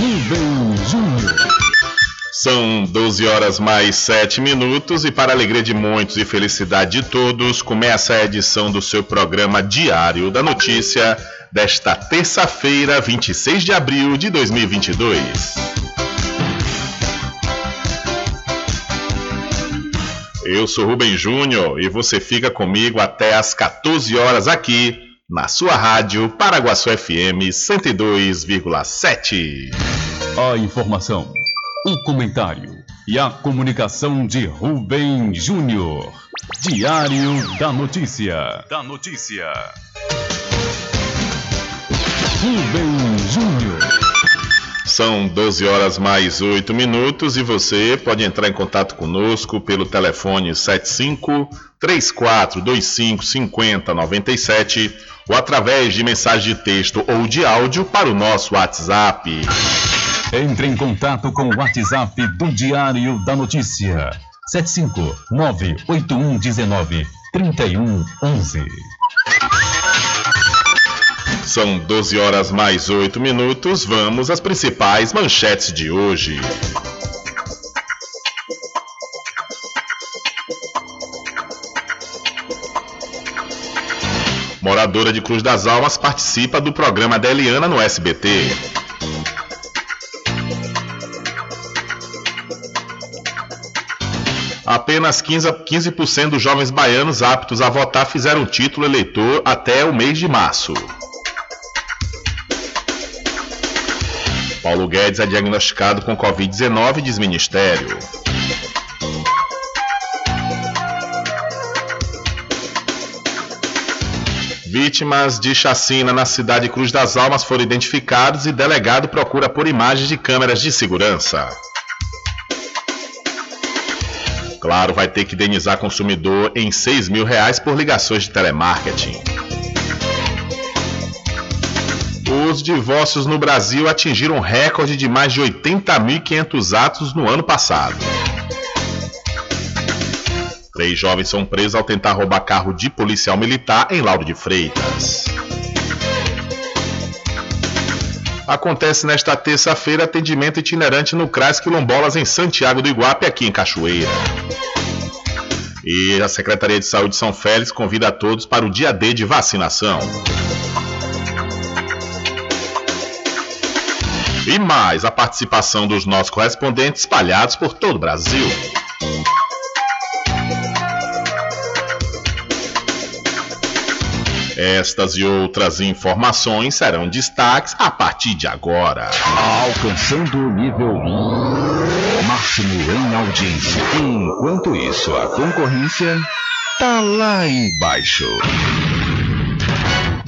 Rubem Júnior. São 12 horas mais 7 minutos e para alegria de muitos e felicidade de todos, começa a edição do seu programa Diário da Notícia desta terça-feira, 26 de abril de 2022. Eu sou Rubem Júnior e você fica comigo até às 14 horas aqui na sua rádio Paraguaçu FM 102,7. A informação, o comentário e a comunicação de Rubem Júnior. Diário da Notícia. Da Notícia. Rubem Júnior. São 12 horas mais 8 minutos e você pode entrar em contato conosco pelo telefone 75 3425 5097 ou através de mensagem de texto ou de áudio para o nosso WhatsApp. Entre em contato com o WhatsApp do Diário da Notícia. 759-8119-3111. São 12 horas mais 8 minutos. Vamos às principais manchetes de hoje. Moradora de Cruz das Almas participa do programa da Eliana no SBT. Apenas 15%, 15 dos jovens baianos aptos a votar fizeram título eleitor até o mês de março. Paulo Guedes é diagnosticado com Covid-19, diz Ministério. Vítimas de chacina na cidade Cruz das Almas foram identificados e delegado procura por imagens de câmeras de segurança. Claro, vai ter que indenizar consumidor em 6 mil reais por ligações de telemarketing. Os divórcios no Brasil atingiram um recorde de mais de 80.500 atos no ano passado. Três jovens são presos ao tentar roubar carro de policial militar em Lauro de Freitas. Acontece nesta terça-feira atendimento itinerante no CRAS Quilombolas em Santiago do Iguape, aqui em Cachoeira. E a Secretaria de Saúde de São Félix convida a todos para o dia D de vacinação. E mais a participação dos nossos correspondentes espalhados por todo o Brasil. Estas e outras informações serão destaques a partir de agora. Alcançando o nível máximo em audiência. Enquanto isso, a concorrência tá lá embaixo.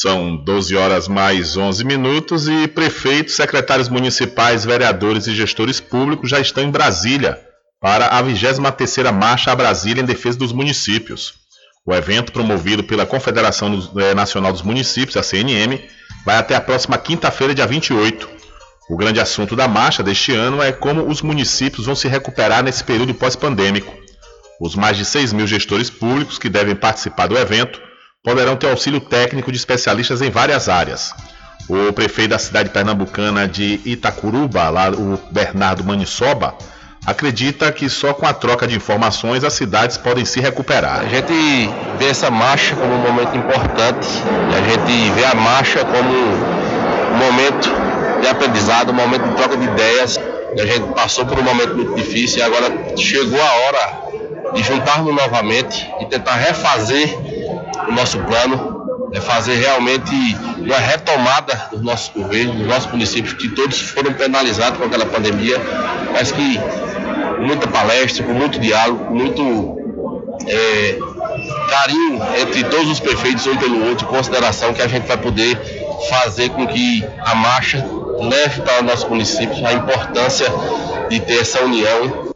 São 12 horas mais 11 minutos e prefeitos, secretários municipais, vereadores e gestores públicos já estão em Brasília para a 23ª Marcha a Brasília em defesa dos municípios. O evento, promovido pela Confederação eh, Nacional dos Municípios, a CNM, vai até a próxima quinta-feira, dia 28. O grande assunto da marcha deste ano é como os municípios vão se recuperar nesse período pós-pandêmico. Os mais de 6 mil gestores públicos que devem participar do evento poderão ter auxílio técnico de especialistas em várias áreas. O prefeito da cidade pernambucana de Itacuruba, lá o Bernardo Manisoba, acredita que só com a troca de informações as cidades podem se recuperar. A gente vê essa marcha como um momento importante, a gente vê a marcha como um momento de aprendizado, um momento de troca de ideias. A gente passou por um momento muito difícil e agora chegou a hora de juntarmos novamente e tentar refazer o nosso plano, é fazer realmente uma retomada dos nossos governos, dos nossos municípios, que todos foram penalizados com aquela pandemia, mas que muita palestra, com muito diálogo, com muito é, carinho entre todos os prefeitos, um pelo outro, consideração que a gente vai poder fazer com que a marcha leve para os nossos municípios a importância de ter essa união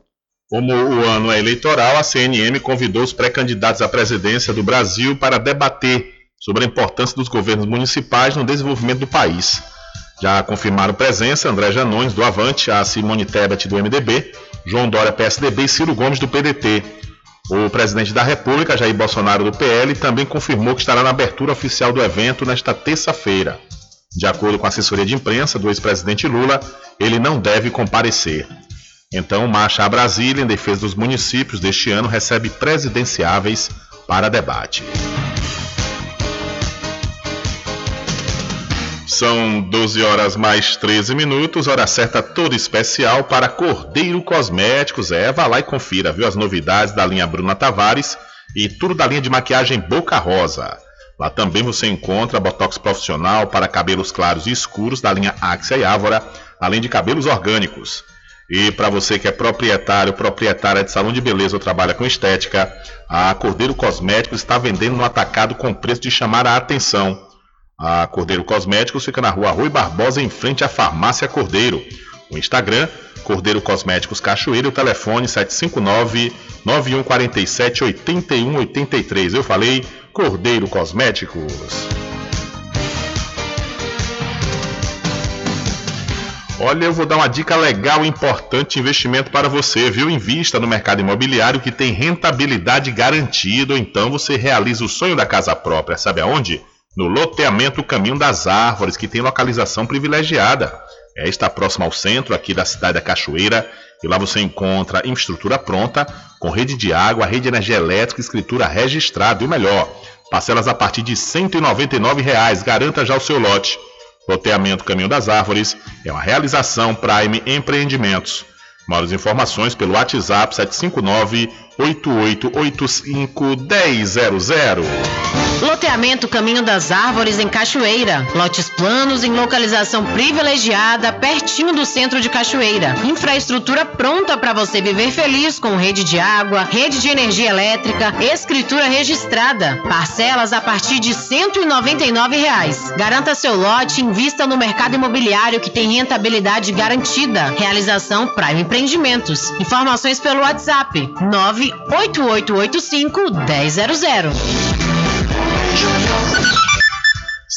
como o ano é eleitoral, a CNM convidou os pré-candidatos à presidência do Brasil para debater sobre a importância dos governos municipais no desenvolvimento do país. Já confirmaram presença André Janões, do Avante, a Simone Tebet, do MDB, João Dória, PSDB e Ciro Gomes, do PDT. O presidente da República, Jair Bolsonaro, do PL, também confirmou que estará na abertura oficial do evento nesta terça-feira. De acordo com a assessoria de imprensa do ex-presidente Lula, ele não deve comparecer. Então, Marcha a Brasília em defesa dos municípios deste ano recebe presidenciáveis para debate. São 12 horas mais 13 minutos, hora certa toda especial para Cordeiro Cosméticos. É, vá lá e confira, viu, as novidades da linha Bruna Tavares e tudo da linha de maquiagem Boca Rosa. Lá também você encontra botox profissional para cabelos claros e escuros da linha Axia e Ávora, além de cabelos orgânicos. E para você que é proprietário, proprietária de salão de beleza ou trabalha com estética, a Cordeiro Cosméticos está vendendo no atacado com preço de chamar a atenção. A Cordeiro Cosméticos fica na rua Rui Barbosa, em frente à Farmácia Cordeiro. O Instagram, Cordeiro Cosméticos Cachoeira, o telefone 759-9147-8183. Eu falei Cordeiro Cosméticos. Olha, eu vou dar uma dica legal e importante de investimento para você, viu? Invista no mercado imobiliário que tem rentabilidade garantida, então você realiza o sonho da casa própria. Sabe aonde? No loteamento Caminho das Árvores, que tem localização privilegiada. É, está próximo ao centro aqui da cidade da Cachoeira e lá você encontra infraestrutura pronta, com rede de água, rede de energia elétrica, escritura registrada e o melhor, parcelas a partir de 199 reais. Garanta já o seu lote. Loteamento Caminho das Árvores é uma realização Prime Empreendimentos. Maiores informações pelo WhatsApp 759 8885 1000. Loteamento Caminho das Árvores em Cachoeira. Lotes planos em localização privilegiada, pertinho do centro de Cachoeira. Infraestrutura pronta para você viver feliz com rede de água, rede de energia elétrica, escritura registrada. Parcelas a partir de 199 reais. Garanta seu lote invista no mercado imobiliário que tem rentabilidade garantida. Realização Prime Empreendimentos. Informações pelo WhatsApp 98885 1000.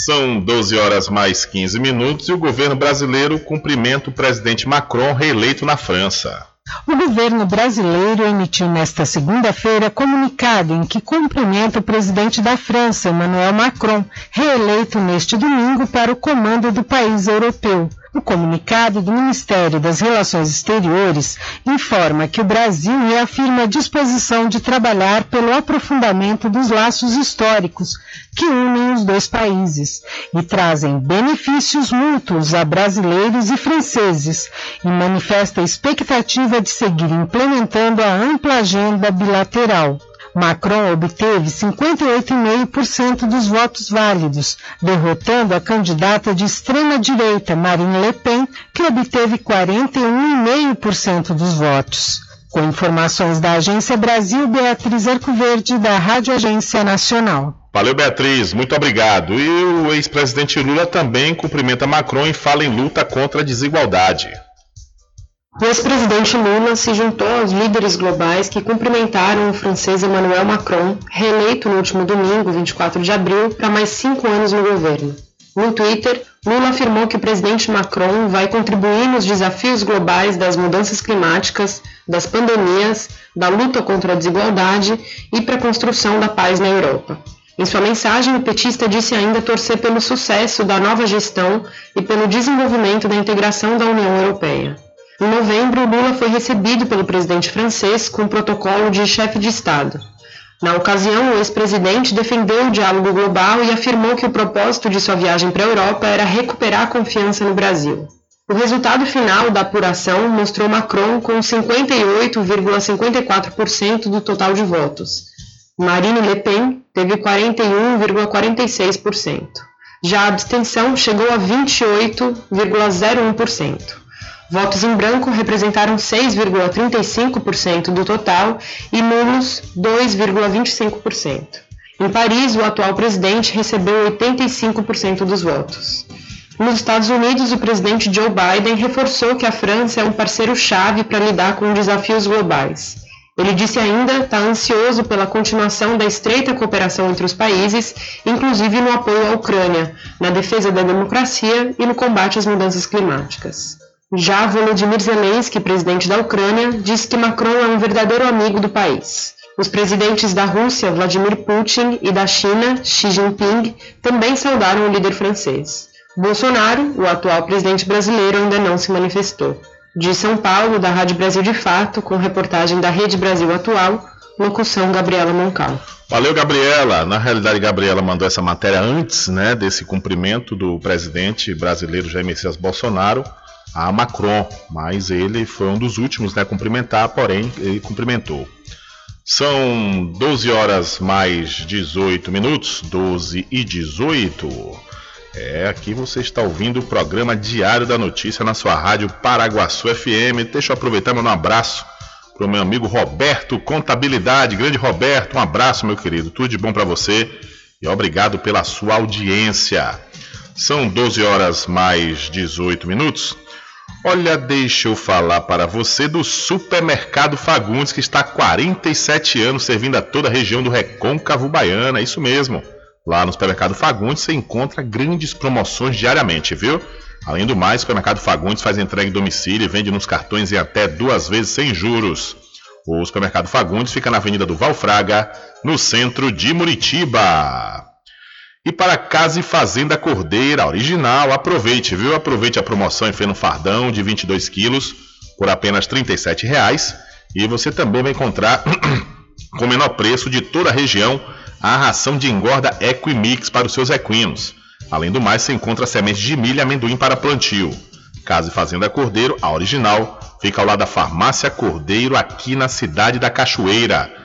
São 12 horas mais 15 minutos e o governo brasileiro cumprimenta o presidente Macron reeleito na França. O governo brasileiro emitiu nesta segunda-feira comunicado em que cumprimenta o presidente da França, Emmanuel Macron, reeleito neste domingo para o comando do país europeu. O comunicado do Ministério das Relações Exteriores informa que o Brasil reafirma a disposição de trabalhar pelo aprofundamento dos laços históricos que unem os dois países e trazem benefícios mútuos a brasileiros e franceses e manifesta a expectativa de seguir implementando a ampla agenda bilateral. Macron obteve 58,5% dos votos válidos, derrotando a candidata de extrema-direita Marine Le Pen, que obteve 41,5% dos votos. Com informações da Agência Brasil, Beatriz Arcoverde, da Rádio Agência Nacional. Valeu, Beatriz, muito obrigado. E o ex-presidente Lula também cumprimenta Macron e fala em luta contra a desigualdade. O ex-presidente Lula se juntou aos líderes globais que cumprimentaram o francês Emmanuel Macron, reeleito no último domingo, 24 de abril, para mais cinco anos no governo. No Twitter, Lula afirmou que o presidente Macron vai contribuir nos desafios globais das mudanças climáticas, das pandemias, da luta contra a desigualdade e para a construção da paz na Europa. Em sua mensagem, o petista disse ainda torcer pelo sucesso da nova gestão e pelo desenvolvimento da integração da União Europeia. Em novembro, Lula foi recebido pelo presidente francês com o protocolo de chefe de Estado. Na ocasião, o ex-presidente defendeu o diálogo global e afirmou que o propósito de sua viagem para a Europa era recuperar a confiança no Brasil. O resultado final da apuração mostrou Macron com 58,54% do total de votos. Marine Le Pen teve 41,46%. Já a abstenção chegou a 28,01%. Votos em branco representaram 6,35% do total e nulos 2,25%. Em Paris, o atual presidente recebeu 85% dos votos. Nos Estados Unidos, o presidente Joe Biden reforçou que a França é um parceiro-chave para lidar com desafios globais. Ele disse ainda estar ansioso pela continuação da estreita cooperação entre os países, inclusive no apoio à Ucrânia, na defesa da democracia e no combate às mudanças climáticas. Já Volodymyr Zelensky, presidente da Ucrânia, disse que Macron é um verdadeiro amigo do país. Os presidentes da Rússia, Vladimir Putin, e da China, Xi Jinping, também saudaram o líder francês. Bolsonaro, o atual presidente brasileiro, ainda não se manifestou. De São Paulo, da Rádio Brasil de Fato, com reportagem da Rede Brasil Atual, locução Gabriela Moncal. Valeu, Gabriela. Na realidade, Gabriela mandou essa matéria antes né, desse cumprimento do presidente brasileiro Jair Messias Bolsonaro a Macron, mas ele foi um dos últimos né, a cumprimentar, porém, ele cumprimentou. São 12 horas mais 18 minutos, 12 e 18. É, aqui você está ouvindo o programa Diário da Notícia na sua rádio Paraguaçu FM. Deixa eu aproveitar e mandar um abraço para o meu amigo Roberto Contabilidade. Grande Roberto, um abraço, meu querido. Tudo de bom para você e obrigado pela sua audiência. São 12 horas mais 18 minutos. Olha, deixa eu falar para você do Supermercado Fagundes, que está há 47 anos servindo a toda a região do Recôncavo Baiana. É isso mesmo. Lá no Supermercado Fagundes você encontra grandes promoções diariamente, viu? Além do mais, o Supermercado Fagundes faz entrega em domicílio e vende nos cartões em até duas vezes sem juros. O Supermercado Fagundes fica na Avenida do Valfraga, no centro de Muritiba. E para Casa e Fazenda Cordeira Original, aproveite, viu? Aproveite a promoção em feno fardão de 22 quilos por apenas R$ 37,00. E você também vai encontrar com o menor preço de toda a região a ração de engorda Equimix para os seus equinos. Além do mais, você encontra sementes de milho e amendoim para plantio. Casa e Fazenda Cordeiro, a original, fica ao lado da Farmácia Cordeiro, aqui na cidade da Cachoeira.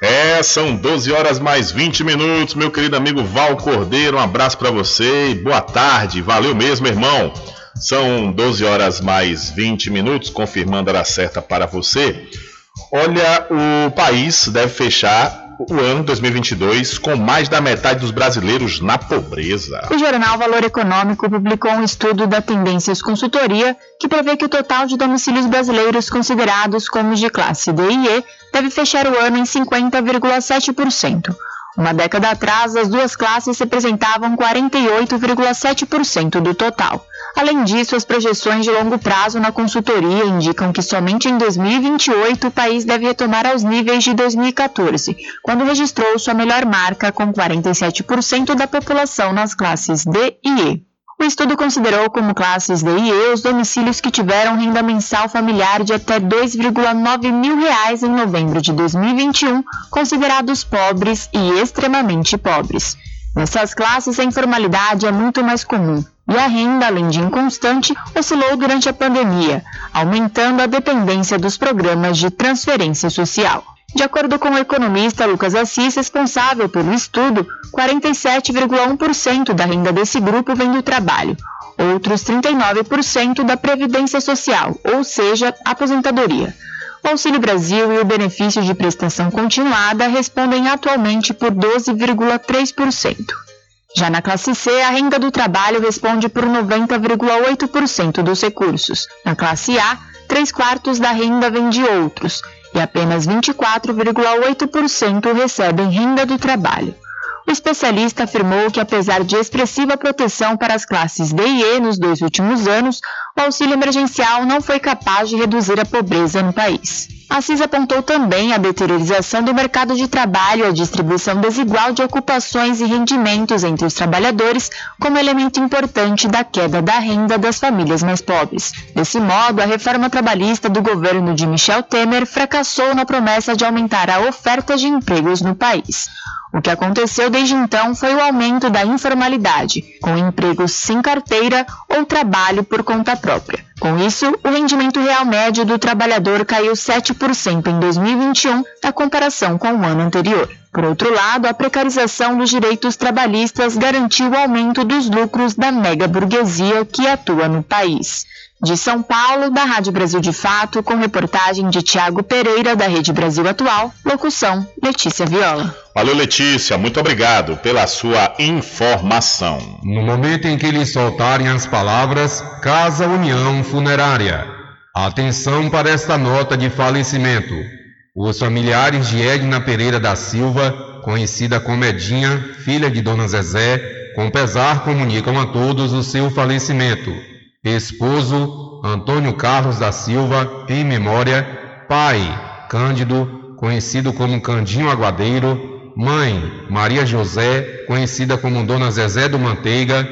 É, são 12 horas mais 20 minutos, meu querido amigo Val Cordeiro. Um abraço para você e boa tarde. Valeu mesmo, irmão. São 12 horas mais 20 minutos, confirmando a hora certa para você. Olha, o país deve fechar o ano 2022 com mais da metade dos brasileiros na pobreza. O jornal Valor Econômico publicou um estudo da Tendências Consultoria que prevê que o total de domicílios brasileiros considerados como de classe D e E deve fechar o ano em 50,7%. Uma década atrás, as duas classes representavam 48,7% do total. Além disso, as projeções de longo prazo na consultoria indicam que somente em 2028 o país deve retomar aos níveis de 2014, quando registrou sua melhor marca com 47% da população nas classes D e E. O estudo considerou como classes D e E os domicílios que tiveram renda mensal familiar de até 2,9 mil reais em novembro de 2021, considerados pobres e extremamente pobres. Nessas classes, a informalidade é muito mais comum e a renda, além de inconstante, oscilou durante a pandemia, aumentando a dependência dos programas de transferência social. De acordo com o economista Lucas Assis, responsável pelo estudo, 47,1% da renda desse grupo vem do trabalho, outros 39% da previdência social, ou seja, aposentadoria. O Auxílio Brasil e o benefício de prestação continuada respondem atualmente por 12,3%. Já na classe C, a renda do trabalho responde por 90,8% dos recursos. Na classe A, 3 quartos da renda vem de outros e apenas 24,8% recebem renda do trabalho. O especialista afirmou que, apesar de expressiva proteção para as classes D e E nos dois últimos anos, o auxílio emergencial não foi capaz de reduzir a pobreza no país. Assis apontou também a deteriorização do mercado de trabalho e a distribuição desigual de ocupações e rendimentos entre os trabalhadores como elemento importante da queda da renda das famílias mais pobres. Desse modo, a reforma trabalhista do governo de Michel Temer fracassou na promessa de aumentar a oferta de empregos no país. O que aconteceu desde então foi o aumento da informalidade, com empregos sem carteira ou trabalho por conta própria. Com isso, o rendimento real médio do trabalhador caiu 7% em 2021 na comparação com o ano anterior. Por outro lado, a precarização dos direitos trabalhistas garantiu o aumento dos lucros da mega burguesia que atua no país. De São Paulo, da Rádio Brasil de Fato, com reportagem de Tiago Pereira, da Rede Brasil Atual, locução Letícia Viola. Valeu, Letícia, muito obrigado pela sua informação. No momento em que lhe soltarem as palavras Casa União Funerária. Atenção para esta nota de falecimento. Os familiares de Edna Pereira da Silva, conhecida como Edinha, filha de Dona Zezé, com pesar comunicam a todos o seu falecimento esposo Antônio Carlos da Silva, em memória, pai Cândido, conhecido como Candinho Aguadeiro, mãe Maria José, conhecida como Dona Zezé do Manteiga,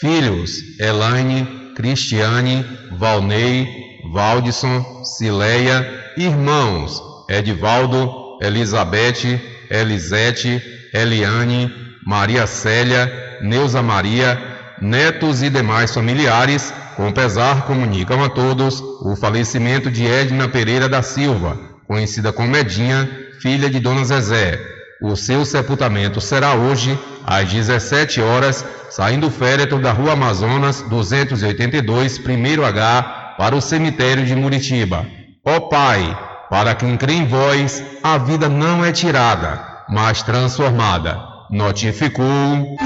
filhos Elaine, Cristiane, Valnei, Valdisson, Cileia, irmãos Edivaldo, Elizabeth, Elisete, Eliane, Maria Célia, Neuza Maria, netos e demais familiares com pesar, comunicam a todos o falecimento de Edna Pereira da Silva, conhecida como Edinha, filha de Dona Zezé. O seu sepultamento será hoje, às 17 horas, saindo o féretro da Rua Amazonas 282, primeiro H, para o cemitério de Muritiba. Ó oh, Pai, para quem crê em vós, a vida não é tirada, mas transformada. Notificou.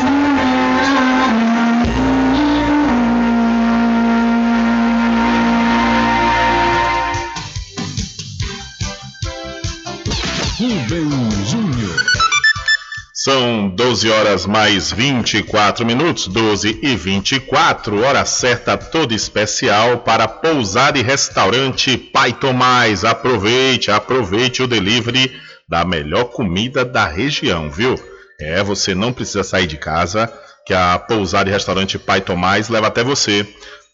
São 12 horas mais 24 minutos, 12 e 24, hora certa toda especial para pousar e restaurante Pai Tomás. Aproveite, aproveite o delivery da melhor comida da região, viu? É, você não precisa sair de casa, que a pousar e restaurante Pai Tomás leva até você.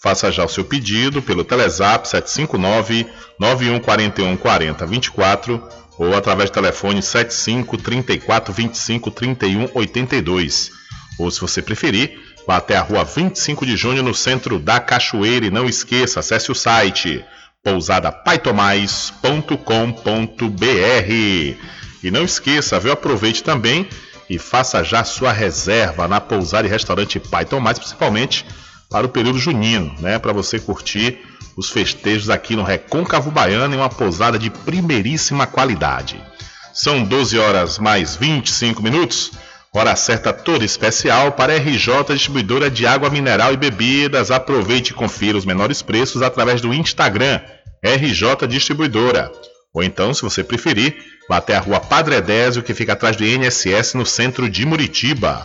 Faça já o seu pedido pelo Telezap 759 9141 4024 ou através do telefone 75 34 25 31 82. Ou se você preferir, vá até a rua 25 de junho no centro da Cachoeira e não esqueça, acesse o site pousadapaitomais.com.br. E não esqueça, viu? Aproveite também e faça já sua reserva na pousada e restaurante Pai Tomás, principalmente para o período junino, né? Para você curtir os festejos aqui no Recôncavo Baiano em uma pousada de primeiríssima qualidade. São 12 horas mais 25 minutos. Hora certa toda especial para RJ Distribuidora de Água Mineral e Bebidas. Aproveite e confira os menores preços através do Instagram RJ Distribuidora. Ou então, se você preferir, vá até a rua Padre Edésio, que fica atrás do INSS no centro de Muritiba.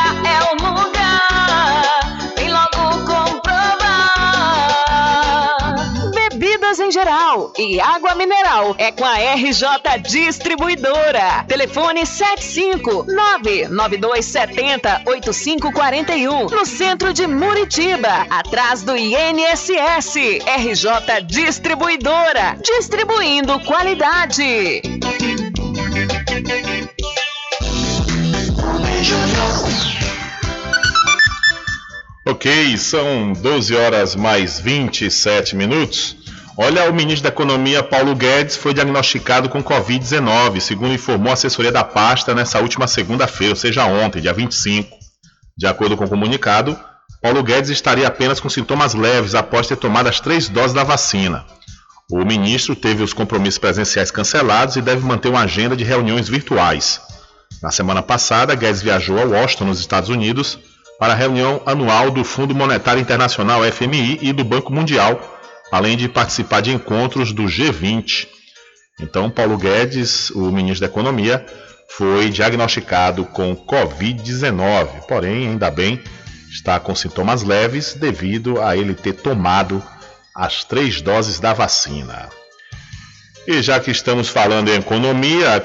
geral e água mineral é com a RJ Distribuidora. Telefone 7599270 8541 no centro de Muritiba, atrás do INSS. RJ Distribuidora, distribuindo qualidade. Ok, são 12 horas mais 27 minutos. Olha, o ministro da Economia, Paulo Guedes, foi diagnosticado com Covid-19, segundo informou a assessoria da pasta nessa última segunda-feira, ou seja, ontem, dia 25. De acordo com o comunicado, Paulo Guedes estaria apenas com sintomas leves após ter tomado as três doses da vacina. O ministro teve os compromissos presenciais cancelados e deve manter uma agenda de reuniões virtuais. Na semana passada, Guedes viajou a Washington, nos Estados Unidos, para a reunião anual do Fundo Monetário Internacional FMI e do Banco Mundial, além de participar de encontros do G20. Então, Paulo Guedes, o ministro da Economia, foi diagnosticado com Covid-19, porém, ainda bem, está com sintomas leves devido a ele ter tomado as três doses da vacina. E já que estamos falando em economia,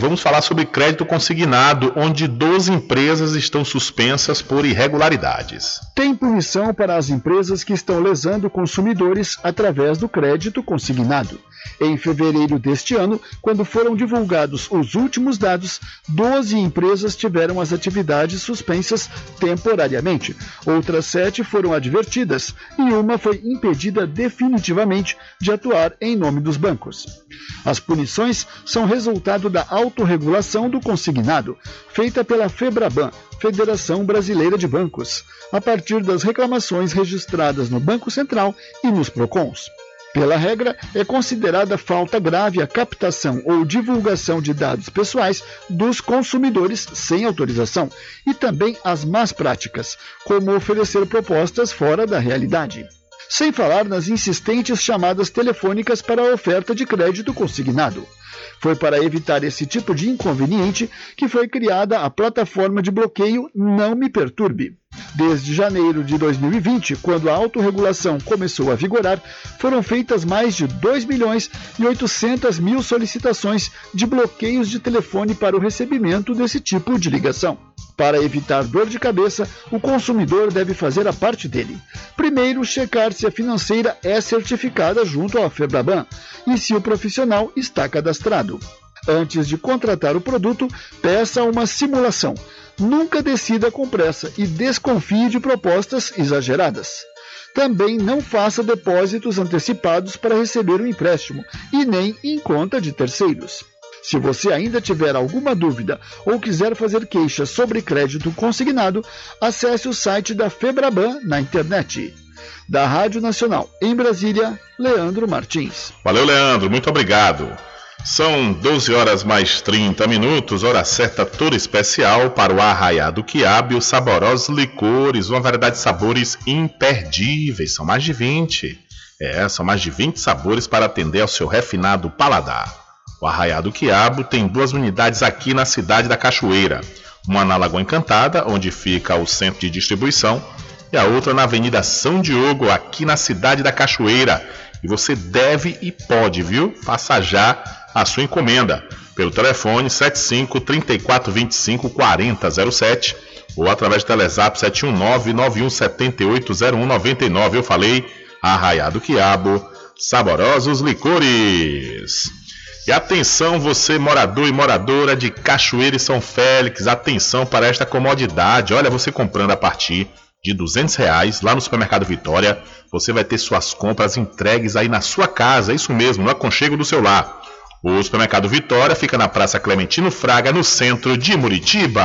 vamos falar sobre crédito consignado, onde 12 empresas estão suspensas por irregularidades. Tem punição para as empresas que estão lesando consumidores através do crédito consignado. Em fevereiro deste ano, quando foram divulgados os últimos dados, 12 empresas tiveram as atividades suspensas temporariamente. Outras sete foram advertidas e uma foi impedida definitivamente de atuar em nome dos bancos. As punições são resultado da autorregulação do consignado, feita pela Febraban, Federação Brasileira de Bancos, a partir das reclamações registradas no Banco Central e nos PROCONs. Pela regra, é considerada falta grave a captação ou divulgação de dados pessoais dos consumidores sem autorização e também as más práticas, como oferecer propostas fora da realidade. Sem falar nas insistentes chamadas telefônicas para a oferta de crédito consignado. Foi para evitar esse tipo de inconveniente que foi criada a plataforma de bloqueio Não Me Perturbe. Desde janeiro de 2020, quando a autorregulação começou a vigorar, foram feitas mais de 2 milhões e 800 mil solicitações de bloqueios de telefone para o recebimento desse tipo de ligação. Para evitar dor de cabeça, o consumidor deve fazer a parte dele. Primeiro, checar se a financeira é certificada junto à Febraban e se o profissional está cadastrado. Antes de contratar o produto, peça uma simulação. Nunca decida com pressa e desconfie de propostas exageradas. Também não faça depósitos antecipados para receber o empréstimo e nem em conta de terceiros. Se você ainda tiver alguma dúvida ou quiser fazer queixa sobre crédito consignado, acesse o site da Febraban na internet. Da Rádio Nacional em Brasília, Leandro Martins. Valeu, Leandro, muito obrigado. São 12 horas mais 30 minutos, hora certa toda especial para o Arraiado Quiabo e os saborosos licores, uma variedade de sabores imperdíveis, são mais de 20. É, são mais de 20 sabores para atender ao seu refinado paladar. O Arraiado Quiabo tem duas unidades aqui na cidade da Cachoeira. Uma na Lagoa Encantada, onde fica o centro de distribuição, e a outra na Avenida São Diogo, aqui na cidade da Cachoeira. E você deve e pode, viu? Faça já a sua encomenda pelo telefone 75 34 25 40 07 ou através do Telezap 719 9178 0199. Eu falei Arraiado Quiabo, saborosos licores. E atenção, você morador e moradora de Cachoeira e São Félix, atenção para esta comodidade. Olha, você comprando a partir de 200 reais lá no Supermercado Vitória, você vai ter suas compras entregues aí na sua casa, isso mesmo, no aconchego do seu lar. O Supermercado Vitória fica na Praça Clementino Fraga, no centro de Muritiba.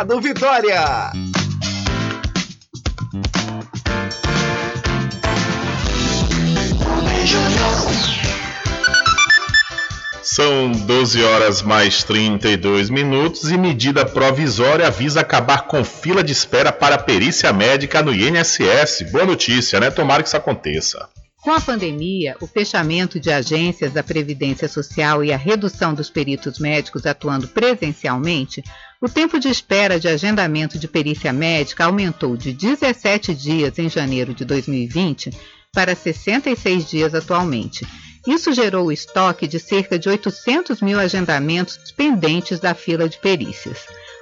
Mercado Vitória. São 12 horas mais 32 minutos e medida provisória visa acabar com fila de espera para perícia médica no INSS. Boa notícia, né? Tomara que isso aconteça. Com a pandemia, o fechamento de agências da Previdência Social e a redução dos peritos médicos atuando presencialmente, o tempo de espera de agendamento de perícia médica aumentou de 17 dias em janeiro de 2020 para 66 dias atualmente. Isso gerou o estoque de cerca de 800 mil agendamentos pendentes da fila de perícias.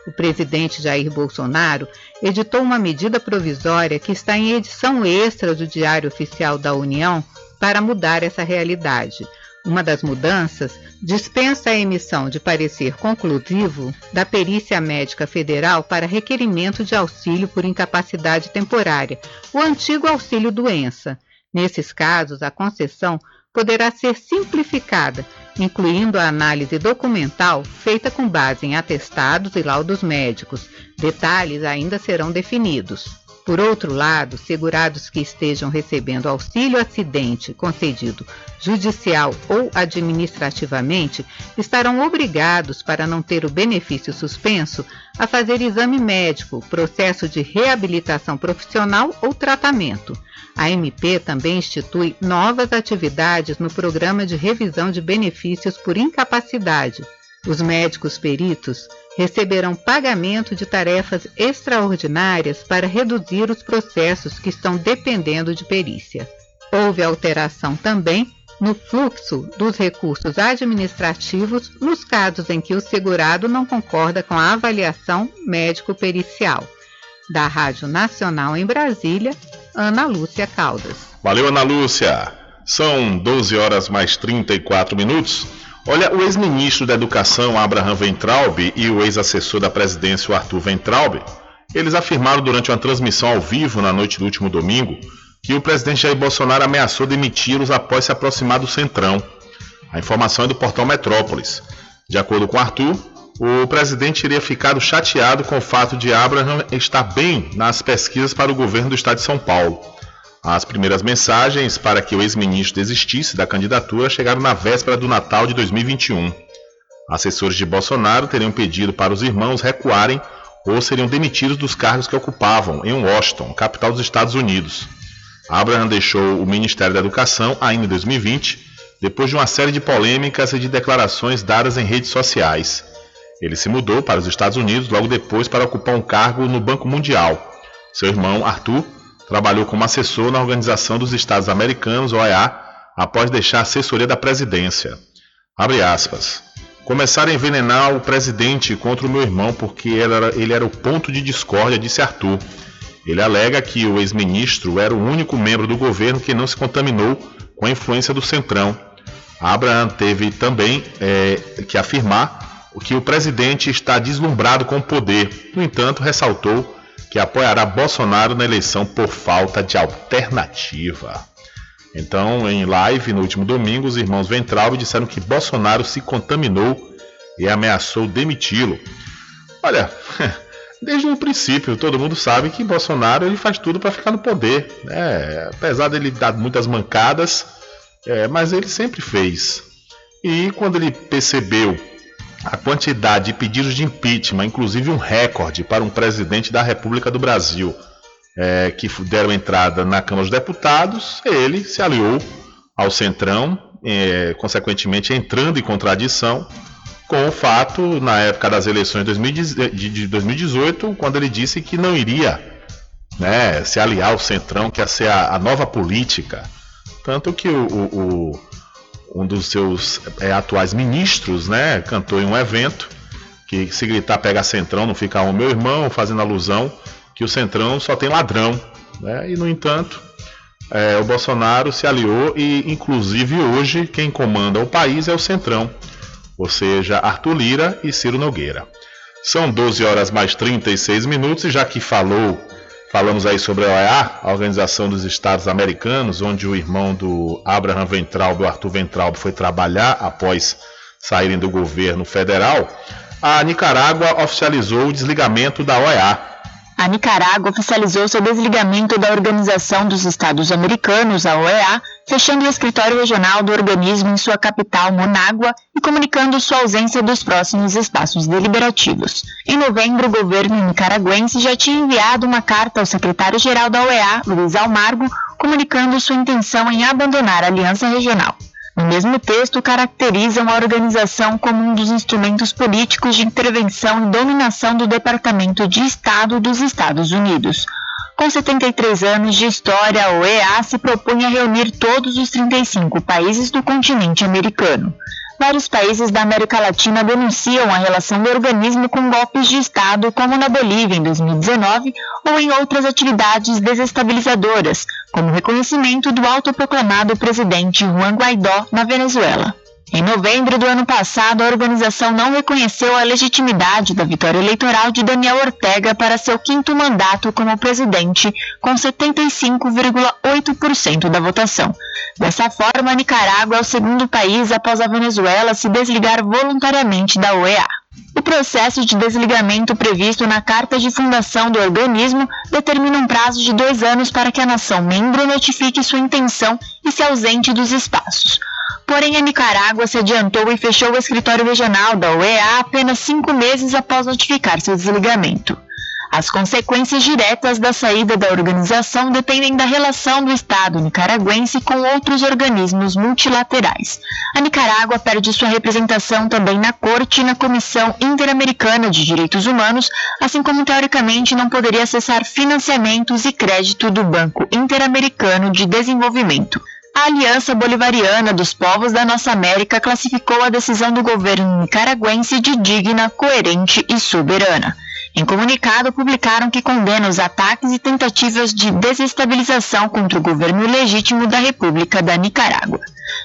O presidente Jair Bolsonaro editou uma medida provisória que está em edição extra do Diário Oficial da União para mudar essa realidade. Uma das mudanças dispensa a emissão de parecer conclusivo da Perícia Médica Federal para requerimento de auxílio por incapacidade temporária, o antigo auxílio doença. Nesses casos, a concessão poderá ser simplificada, incluindo a análise documental feita com base em atestados e laudos médicos. Detalhes ainda serão definidos. Por outro lado, segurados que estejam recebendo auxílio acidente concedido judicial ou administrativamente estarão obrigados, para não ter o benefício suspenso, a fazer exame médico, processo de reabilitação profissional ou tratamento. A MP também institui novas atividades no programa de revisão de benefícios por incapacidade. Os médicos peritos receberão pagamento de tarefas extraordinárias para reduzir os processos que estão dependendo de perícia. Houve alteração também no fluxo dos recursos administrativos nos casos em que o segurado não concorda com a avaliação médico-pericial. Da Rádio Nacional em Brasília, Ana Lúcia Caldas. Valeu, Ana Lúcia. São 12 horas mais 34 minutos. Olha, o ex-ministro da Educação, Abraham Weintraub, e o ex-assessor da presidência, o Arthur Weintraub, eles afirmaram durante uma transmissão ao vivo na noite do último domingo que o presidente Jair Bolsonaro ameaçou demiti-los após se aproximar do Centrão. A informação é do portal Metrópolis. De acordo com Arthur, o presidente teria ficado chateado com o fato de Abraham estar bem nas pesquisas para o governo do estado de São Paulo. As primeiras mensagens para que o ex-ministro desistisse da candidatura chegaram na véspera do Natal de 2021. Assessores de Bolsonaro teriam pedido para os irmãos recuarem ou seriam demitidos dos cargos que ocupavam em Washington, capital dos Estados Unidos. Abraham deixou o Ministério da Educação ainda em 2020, depois de uma série de polêmicas e de declarações dadas em redes sociais. Ele se mudou para os Estados Unidos logo depois para ocupar um cargo no Banco Mundial. Seu irmão, Arthur, Trabalhou como assessor na Organização dos Estados Americanos, OEA, após deixar a assessoria da presidência. Abre aspas. Começaram a envenenar o presidente contra o meu irmão porque ele era, ele era o ponto de discórdia, disse Arthur. Ele alega que o ex-ministro era o único membro do governo que não se contaminou com a influência do Centrão. Abraham teve também é, que afirmar que o presidente está deslumbrado com o poder. No entanto, ressaltou que apoiará Bolsonaro na eleição por falta de alternativa. Então, em live no último domingo, os irmãos Ventral disseram que Bolsonaro se contaminou e ameaçou demiti-lo. Olha, desde o princípio, todo mundo sabe que Bolsonaro ele faz tudo para ficar no poder. Né? Apesar dele dar muitas mancadas, é, mas ele sempre fez. E quando ele percebeu a quantidade de pedidos de impeachment, inclusive um recorde para um presidente da República do Brasil, é, que deram entrada na Câmara dos Deputados, ele se aliou ao Centrão, é, consequentemente entrando em contradição com o fato, na época das eleições de 2018, quando ele disse que não iria né, se aliar ao Centrão, que ia ser a, a nova política. Tanto que o, o, um dos seus é, atuais ministros, né, cantou em um evento que se gritar pega centrão não fica o meu irmão, fazendo alusão que o centrão só tem ladrão, né? E no entanto, é, o Bolsonaro se aliou e inclusive hoje quem comanda o país é o centrão, ou seja, Arthur Lira e Ciro Nogueira. São 12 horas mais 36 minutos e já que falou Falamos aí sobre a OEA, a Organização dos Estados Americanos, onde o irmão do Abraham Ventralb, o Arthur Ventralb, foi trabalhar após saírem do governo federal. A Nicarágua oficializou o desligamento da OEA, a Nicarágua oficializou seu desligamento da Organização dos Estados Americanos, a OEA, fechando o escritório regional do organismo em sua capital, Monágua, e comunicando sua ausência dos próximos espaços deliberativos. Em novembro, o governo nicaragüense já tinha enviado uma carta ao secretário-geral da OEA, Luiz Almargo, comunicando sua intenção em abandonar a aliança regional. No mesmo texto, caracterizam a organização como um dos instrumentos políticos de intervenção e dominação do Departamento de Estado dos Estados Unidos. Com 73 anos de história, a OEA se propõe a reunir todos os 35 países do continente americano. Vários países da América Latina denunciam a relação do organismo com golpes de Estado, como na Bolívia em 2019, ou em outras atividades desestabilizadoras, como o reconhecimento do autoproclamado presidente Juan Guaidó na Venezuela. Em novembro do ano passado, a organização não reconheceu a legitimidade da vitória eleitoral de Daniel Ortega para seu quinto mandato como presidente, com 75,8% da votação. Dessa forma, Nicarágua é o segundo país após a Venezuela se desligar voluntariamente da OEA. O processo de desligamento previsto na carta de fundação do organismo determina um prazo de dois anos para que a nação membro notifique sua intenção e se ausente dos espaços. Porém, a Nicarágua se adiantou e fechou o escritório regional da OEA apenas cinco meses após notificar seu desligamento. As consequências diretas da saída da organização dependem da relação do Estado nicaragüense com outros organismos multilaterais. A Nicarágua perde sua representação também na Corte e na Comissão Interamericana de Direitos Humanos, assim como teoricamente não poderia acessar financiamentos e crédito do Banco Interamericano de Desenvolvimento. A Aliança Bolivariana dos Povos da Nossa América classificou a decisão do governo nicaragüense de digna, coerente e soberana. Em comunicado, publicaram que condena os ataques e tentativas de desestabilização contra o governo legítimo da República da Nicarágua.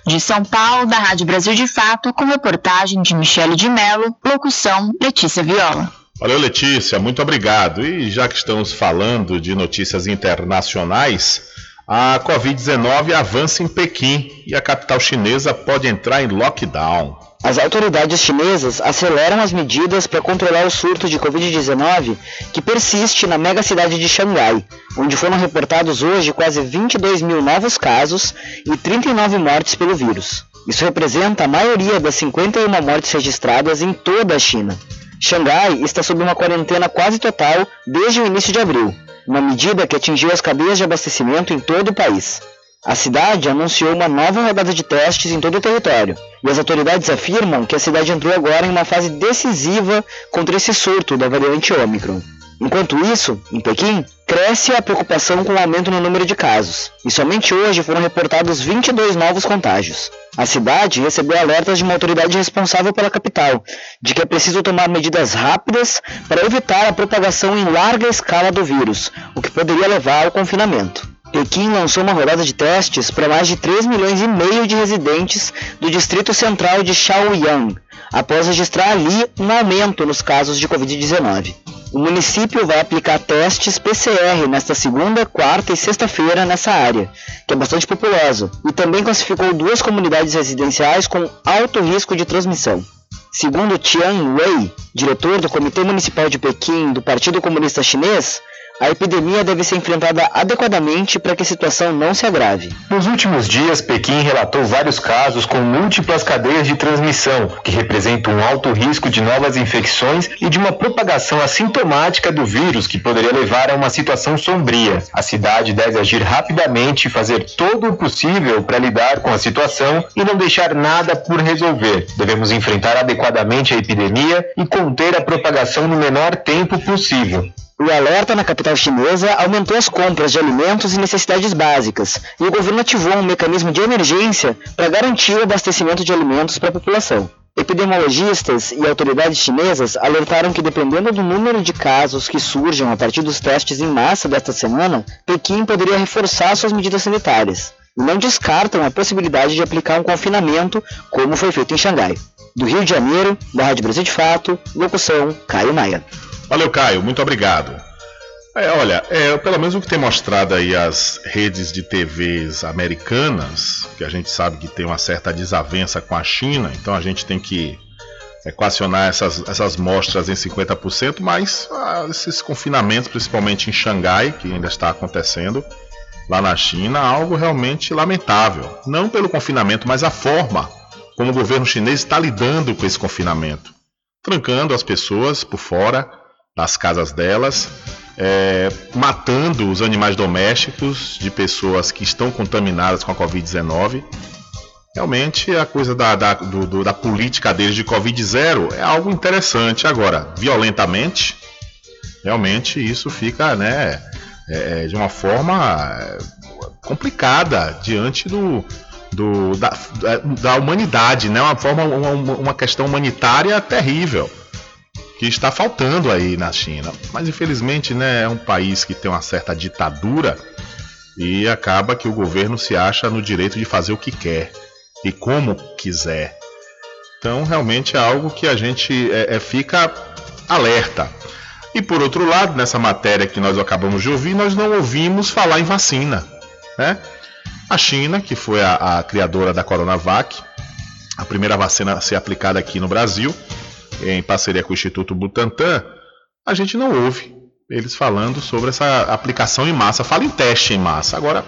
De São Paulo, da Rádio Brasil de Fato, com reportagem de Michele de Mello, locução Letícia Viola. Valeu, Letícia, muito obrigado. E já que estamos falando de notícias internacionais, a Covid-19 avança em Pequim e a capital chinesa pode entrar em lockdown. As autoridades chinesas aceleram as medidas para controlar o surto de Covid-19 que persiste na mega cidade de Xangai, onde foram reportados hoje quase 22 mil novos casos e 39 mortes pelo vírus. Isso representa a maioria das 51 mortes registradas em toda a China. Xangai está sob uma quarentena quase total desde o início de abril, uma medida que atingiu as cadeias de abastecimento em todo o país. A cidade anunciou uma nova rodada de testes em todo o território, e as autoridades afirmam que a cidade entrou agora em uma fase decisiva contra esse surto da variante Ômicron. Enquanto isso, em Pequim, cresce a preocupação com o aumento no número de casos, e somente hoje foram reportados 22 novos contágios. A cidade recebeu alertas de uma autoridade responsável pela capital, de que é preciso tomar medidas rápidas para evitar a propagação em larga escala do vírus, o que poderia levar ao confinamento. Pequim lançou uma rodada de testes para mais de 3 milhões e meio de residentes do distrito central de Shaoyang, após registrar ali um aumento nos casos de Covid-19. O município vai aplicar testes PCR nesta segunda, quarta e sexta-feira nessa área, que é bastante populosa, e também classificou duas comunidades residenciais com alto risco de transmissão. Segundo Tian Wei, diretor do Comitê Municipal de Pequim do Partido Comunista Chinês, a epidemia deve ser enfrentada adequadamente para que a situação não se agrave. Nos últimos dias, Pequim relatou vários casos com múltiplas cadeias de transmissão, que representam um alto risco de novas infecções e de uma propagação assintomática do vírus que poderia levar a uma situação sombria. A cidade deve agir rapidamente e fazer todo o possível para lidar com a situação e não deixar nada por resolver. Devemos enfrentar adequadamente a epidemia e conter a propagação no menor tempo possível. O alerta na capital chinesa aumentou as compras de alimentos e necessidades básicas, e o governo ativou um mecanismo de emergência para garantir o abastecimento de alimentos para a população. Epidemiologistas e autoridades chinesas alertaram que, dependendo do número de casos que surjam a partir dos testes em massa desta semana, Pequim poderia reforçar suas medidas sanitárias. Não descartam a possibilidade de aplicar um confinamento, como foi feito em Xangai. Do Rio de Janeiro, da Rádio Brasil de Fato, locução Caio Maia. Valeu, Caio, muito obrigado. É, olha, é, pelo menos o que tem mostrado aí as redes de TVs americanas, que a gente sabe que tem uma certa desavença com a China, então a gente tem que equacionar essas, essas mostras em 50%, mas ah, esses confinamentos, principalmente em Xangai, que ainda está acontecendo lá na China, algo realmente lamentável. Não pelo confinamento, mas a forma como o governo chinês está lidando com esse confinamento, trancando as pessoas por fora das casas delas, é, matando os animais domésticos de pessoas que estão contaminadas com a Covid-19. Realmente a coisa da, da, do, da política deles de Covid zero é algo interessante. Agora, violentamente, realmente isso fica né, é, é de uma forma é, complicada diante do, do, da, da humanidade, né? Uma forma, uma, uma questão humanitária terrível que está faltando aí na China. Mas infelizmente, né, é um país que tem uma certa ditadura e acaba que o governo se acha no direito de fazer o que quer e como quiser. Então, realmente é algo que a gente é, é, fica alerta. E por outro lado, nessa matéria que nós acabamos de ouvir, nós não ouvimos falar em vacina. Né? A China, que foi a, a criadora da Coronavac, a primeira vacina a ser aplicada aqui no Brasil, em parceria com o Instituto Butantan, a gente não ouve eles falando sobre essa aplicação em massa. Fala em teste em massa. Agora,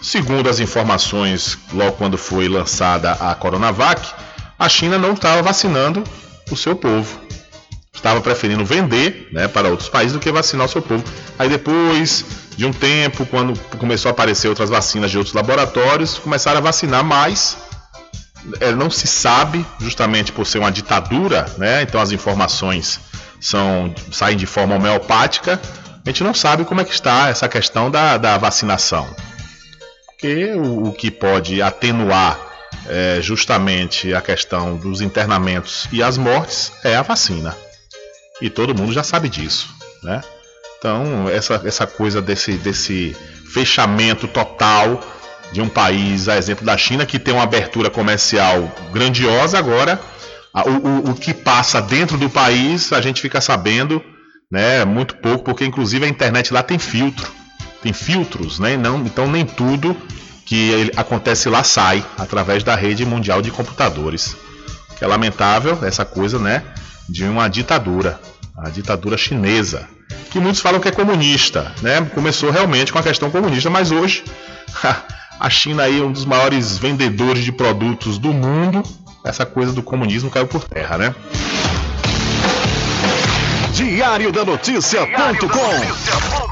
segundo as informações, logo quando foi lançada a Coronavac, a China não estava vacinando o seu povo. Estava preferindo vender né, para outros países do que vacinar o seu povo. Aí depois de um tempo, quando começou a aparecer outras vacinas de outros laboratórios, começaram a vacinar mais. É, não se sabe, justamente por ser uma ditadura, né? Então as informações são saem de forma homeopática. A gente não sabe como é que está essa questão da, da vacinação. Porque o, o que pode atenuar é, justamente a questão dos internamentos e as mortes é a vacina. E todo mundo já sabe disso, né? Então, essa, essa coisa desse, desse fechamento total de um país, a exemplo da China, que tem uma abertura comercial grandiosa, agora o, o, o que passa dentro do país a gente fica sabendo né, muito pouco, porque inclusive a internet lá tem filtro, tem filtros, né? Não, então nem tudo que acontece lá sai através da rede mundial de computadores. Que é lamentável essa coisa, né, de uma ditadura, a ditadura chinesa que muitos falam que é comunista, né? Começou realmente com a questão comunista, mas hoje a China aí é um dos maiores vendedores de produtos do mundo. Essa coisa do comunismo caiu por terra, né? Diário da Notícia.com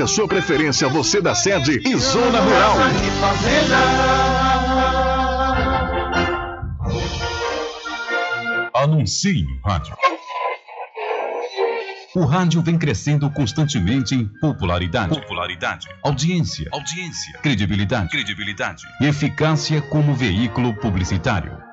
a sua preferência, você da sede e zona rural. Anuncie no rádio. O rádio vem crescendo constantemente em popularidade, popularidade, audiência, audiência, credibilidade, credibilidade e eficácia como veículo publicitário.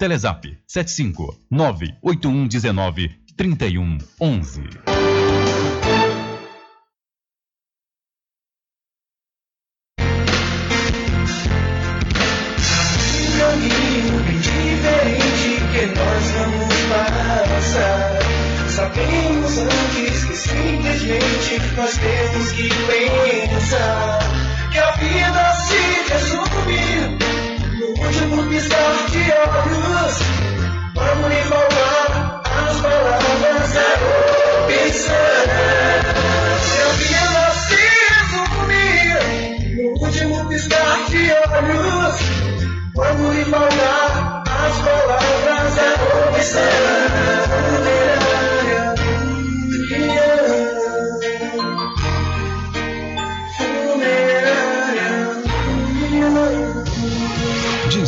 Telezap 75 98119 3111. Sabemos antes que simplesmente nós temos que pensar que a vida se resume no último piscar de olhos. Vamos lhe faltar as palavras da opção. Que a vida se resume no último piscar de olhos. Vamos lhe faltar as palavras da opção.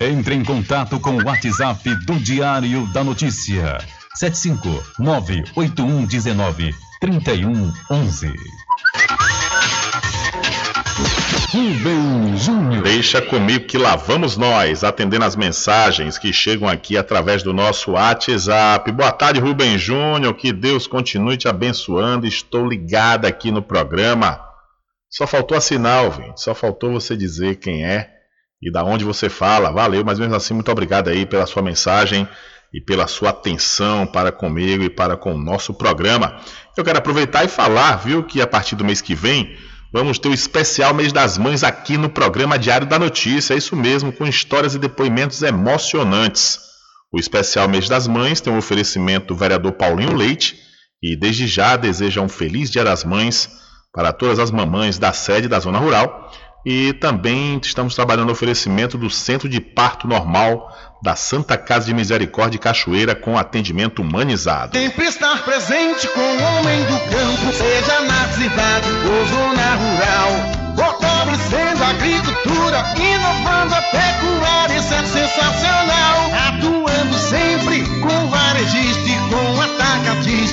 Entre em contato com o WhatsApp do Diário da Notícia. 759-8119-3111. Rubem Júnior. Deixa comigo que lá vamos nós, atendendo as mensagens que chegam aqui através do nosso WhatsApp. Boa tarde, Rubem Júnior. Que Deus continue te abençoando. Estou ligado aqui no programa. Só faltou assinar, ouvinte. Só faltou você dizer quem é e da onde você fala. Valeu, mas mesmo assim, muito obrigado aí pela sua mensagem e pela sua atenção para comigo e para com o nosso programa. Eu quero aproveitar e falar, viu, que a partir do mês que vem vamos ter o especial Mês das Mães aqui no programa Diário da Notícia. É isso mesmo, com histórias e depoimentos emocionantes. O especial Mês das Mães tem um oferecimento do vereador Paulinho Leite e desde já deseja um feliz Dia das Mães para todas as mamães da sede da Zona Rural e também estamos trabalhando no oferecimento do Centro de Parto Normal da Santa Casa de Misericórdia Cachoeira com atendimento humanizado. Sempre estar presente com o homem do campo, seja na cidade ou zona rural. Fortalecendo a agricultura, inovando a pecuária, isso é sensacional.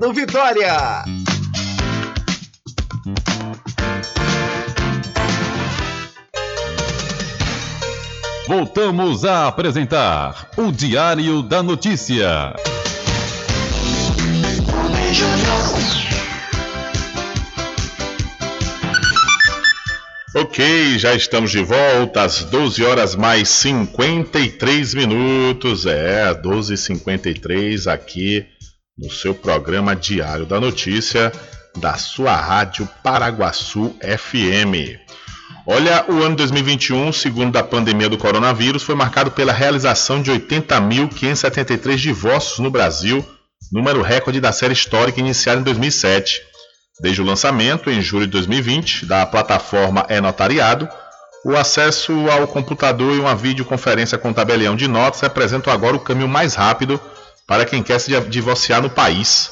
Mercado Vitória. Voltamos a apresentar o Diário da Notícia. Ok, já estamos de volta às 12 horas mais 53 minutos. É, 12h53 aqui no seu programa Diário da Notícia da sua rádio Paraguaçu FM. Olha, o ano 2021, segundo a pandemia do coronavírus, foi marcado pela realização de 80.573 divórcios no Brasil, número recorde da série histórica iniciada em 2007. Desde o lançamento, em julho de 2020, da plataforma É Notariado, o acesso ao computador e uma videoconferência com tabelião de notas representam agora o caminho mais rápido para quem quer se divorciar no país.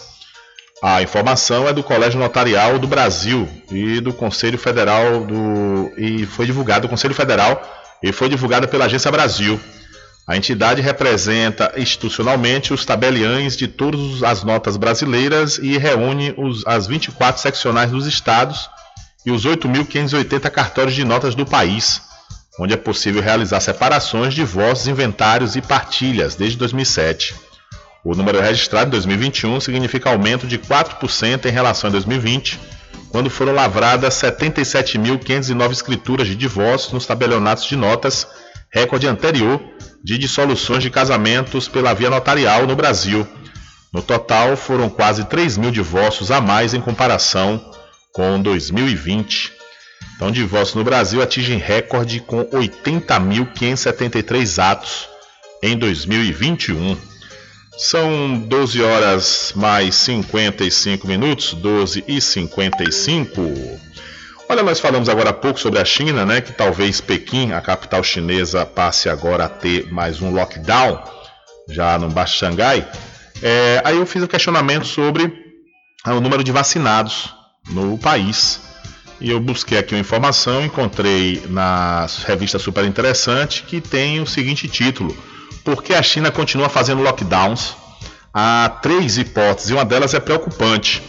A informação é do Colégio Notarial do Brasil e do Conselho Federal do e foi divulgado do Conselho Federal e foi divulgada pela Agência Brasil. A entidade representa institucionalmente os tabeliães de todas as notas brasileiras e reúne os, as 24 seccionais dos estados e os 8.580 cartórios de notas do país, onde é possível realizar separações, divórcios, inventários e partilhas desde 2007. O número registrado em 2021 significa aumento de 4% em relação a 2020, quando foram lavradas 77.509 escrituras de divórcio nos tabelionatos de notas, recorde anterior de dissoluções de casamentos pela via notarial no Brasil. No total, foram quase 3 mil divórcios a mais em comparação com 2020. Então, divórcios no Brasil atingem recorde com 80.573 atos em 2021. São 12 horas mais 55 minutos, 12 e 55. Olha, nós falamos agora há pouco sobre a China, né? Que talvez Pequim, a capital chinesa, passe agora a ter mais um lockdown, já no Baixo Xangai. É, aí eu fiz um questionamento sobre ah, o número de vacinados no país. E eu busquei aqui uma informação, encontrei na revista super interessante que tem o seguinte título porque a China continua fazendo lockdowns. Há três hipóteses e uma delas é preocupante.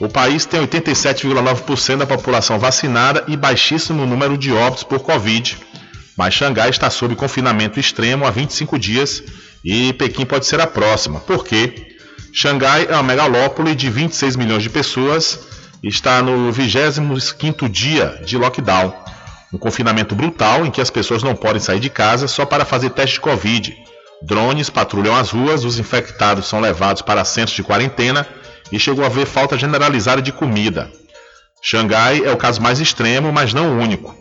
O país tem 87,9% da população vacinada e baixíssimo número de óbitos por Covid. Mas Xangai está sob confinamento extremo há 25 dias e Pequim pode ser a próxima. Por quê? Xangai é uma megalópole de 26 milhões de pessoas e está no 25º dia de lockdown. Um confinamento brutal em que as pessoas não podem sair de casa só para fazer teste de Covid Drones patrulham as ruas, os infectados são levados para centros de quarentena e chegou a haver falta generalizada de comida. Xangai é o caso mais extremo, mas não o único.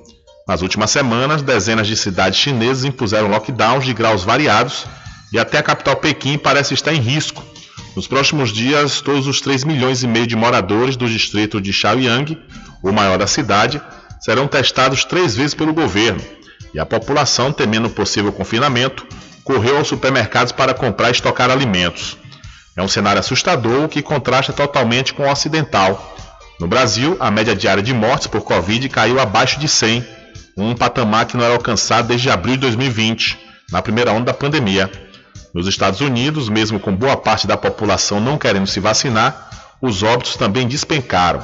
Nas últimas semanas, dezenas de cidades chinesas impuseram lockdowns de graus variados e até a capital Pequim parece estar em risco. Nos próximos dias, todos os 3 milhões e meio de moradores do distrito de Shaoyang, o maior da cidade, serão testados três vezes pelo governo. E a população, temendo possível confinamento, correu aos supermercados para comprar e estocar alimentos. É um cenário assustador que contrasta totalmente com o ocidental. No Brasil, a média diária de mortes por Covid caiu abaixo de 100, um patamar que não era alcançado desde abril de 2020, na primeira onda da pandemia. Nos Estados Unidos, mesmo com boa parte da população não querendo se vacinar, os óbitos também despencaram.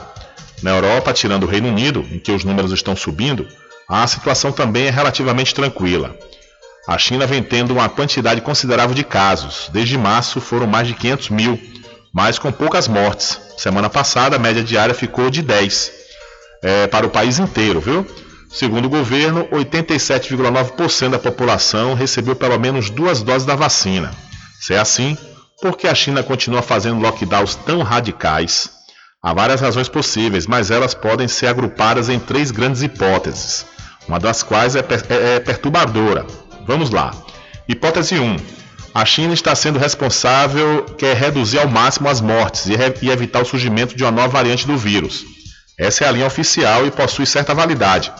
Na Europa, tirando o Reino Unido, em que os números estão subindo, a situação também é relativamente tranquila. A China vem tendo uma quantidade considerável de casos. Desde março foram mais de 500 mil, mas com poucas mortes. Semana passada a média diária ficou de 10 é, para o país inteiro, viu? Segundo o governo, 87,9% da população recebeu pelo menos duas doses da vacina. Se é assim, por que a China continua fazendo lockdowns tão radicais? Há várias razões possíveis, mas elas podem ser agrupadas em três grandes hipóteses, uma das quais é, é, é perturbadora Vamos lá. Hipótese 1. A China está sendo responsável, quer reduzir ao máximo as mortes e, e evitar o surgimento de uma nova variante do vírus. Essa é a linha oficial e possui certa validade.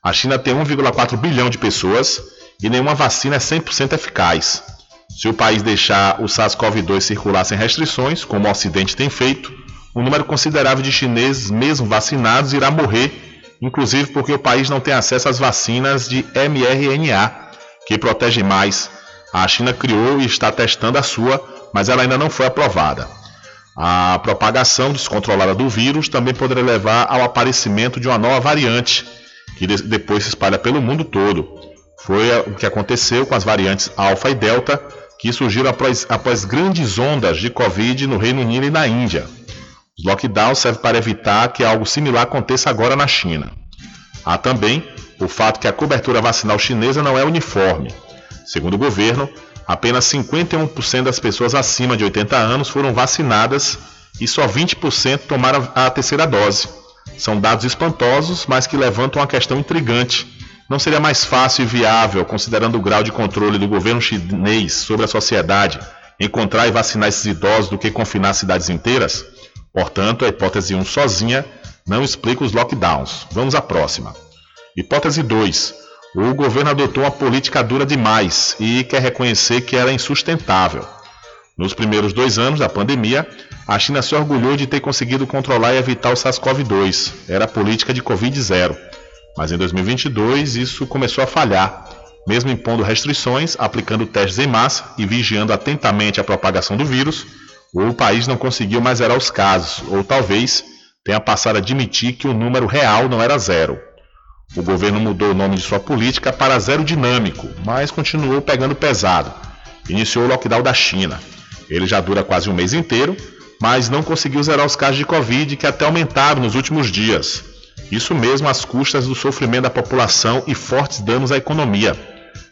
A China tem 1,4 bilhão de pessoas e nenhuma vacina é 100% eficaz. Se o país deixar o SARS-CoV-2 circular sem restrições, como o Ocidente tem feito, um número considerável de chineses, mesmo vacinados, irá morrer, inclusive porque o país não tem acesso às vacinas de mRNA, que protegem mais. A China criou e está testando a sua, mas ela ainda não foi aprovada. A propagação descontrolada do vírus também poderia levar ao aparecimento de uma nova variante, que depois se espalha pelo mundo todo. Foi o que aconteceu com as variantes Alfa e Delta, que surgiram após, após grandes ondas de Covid no Reino Unido e na Índia. Os lockdowns servem para evitar que algo similar aconteça agora na China. Há também o fato que a cobertura vacinal chinesa não é uniforme. Segundo o governo, apenas 51% das pessoas acima de 80 anos foram vacinadas e só 20% tomaram a terceira dose. São dados espantosos, mas que levantam uma questão intrigante. Não seria mais fácil e viável, considerando o grau de controle do governo chinês sobre a sociedade, encontrar e vacinar esses idosos do que confinar cidades inteiras? Portanto, a hipótese 1 sozinha não explica os lockdowns. Vamos à próxima. Hipótese 2. O governo adotou uma política dura demais e quer reconhecer que era insustentável. Nos primeiros dois anos da pandemia, a China se orgulhou de ter conseguido controlar e evitar o SARS-CoV-2. Era a política de Covid-0. Mas em 2022 isso começou a falhar. Mesmo impondo restrições, aplicando testes em massa e vigiando atentamente a propagação do vírus, o país não conseguiu mais zerar os casos, ou talvez tenha passado a admitir que o número real não era zero. O governo mudou o nome de sua política para zero dinâmico, mas continuou pegando pesado. Iniciou o lockdown da China. Ele já dura quase um mês inteiro, mas não conseguiu zerar os casos de Covid que até aumentaram nos últimos dias. Isso mesmo às custas do sofrimento da população e fortes danos à economia.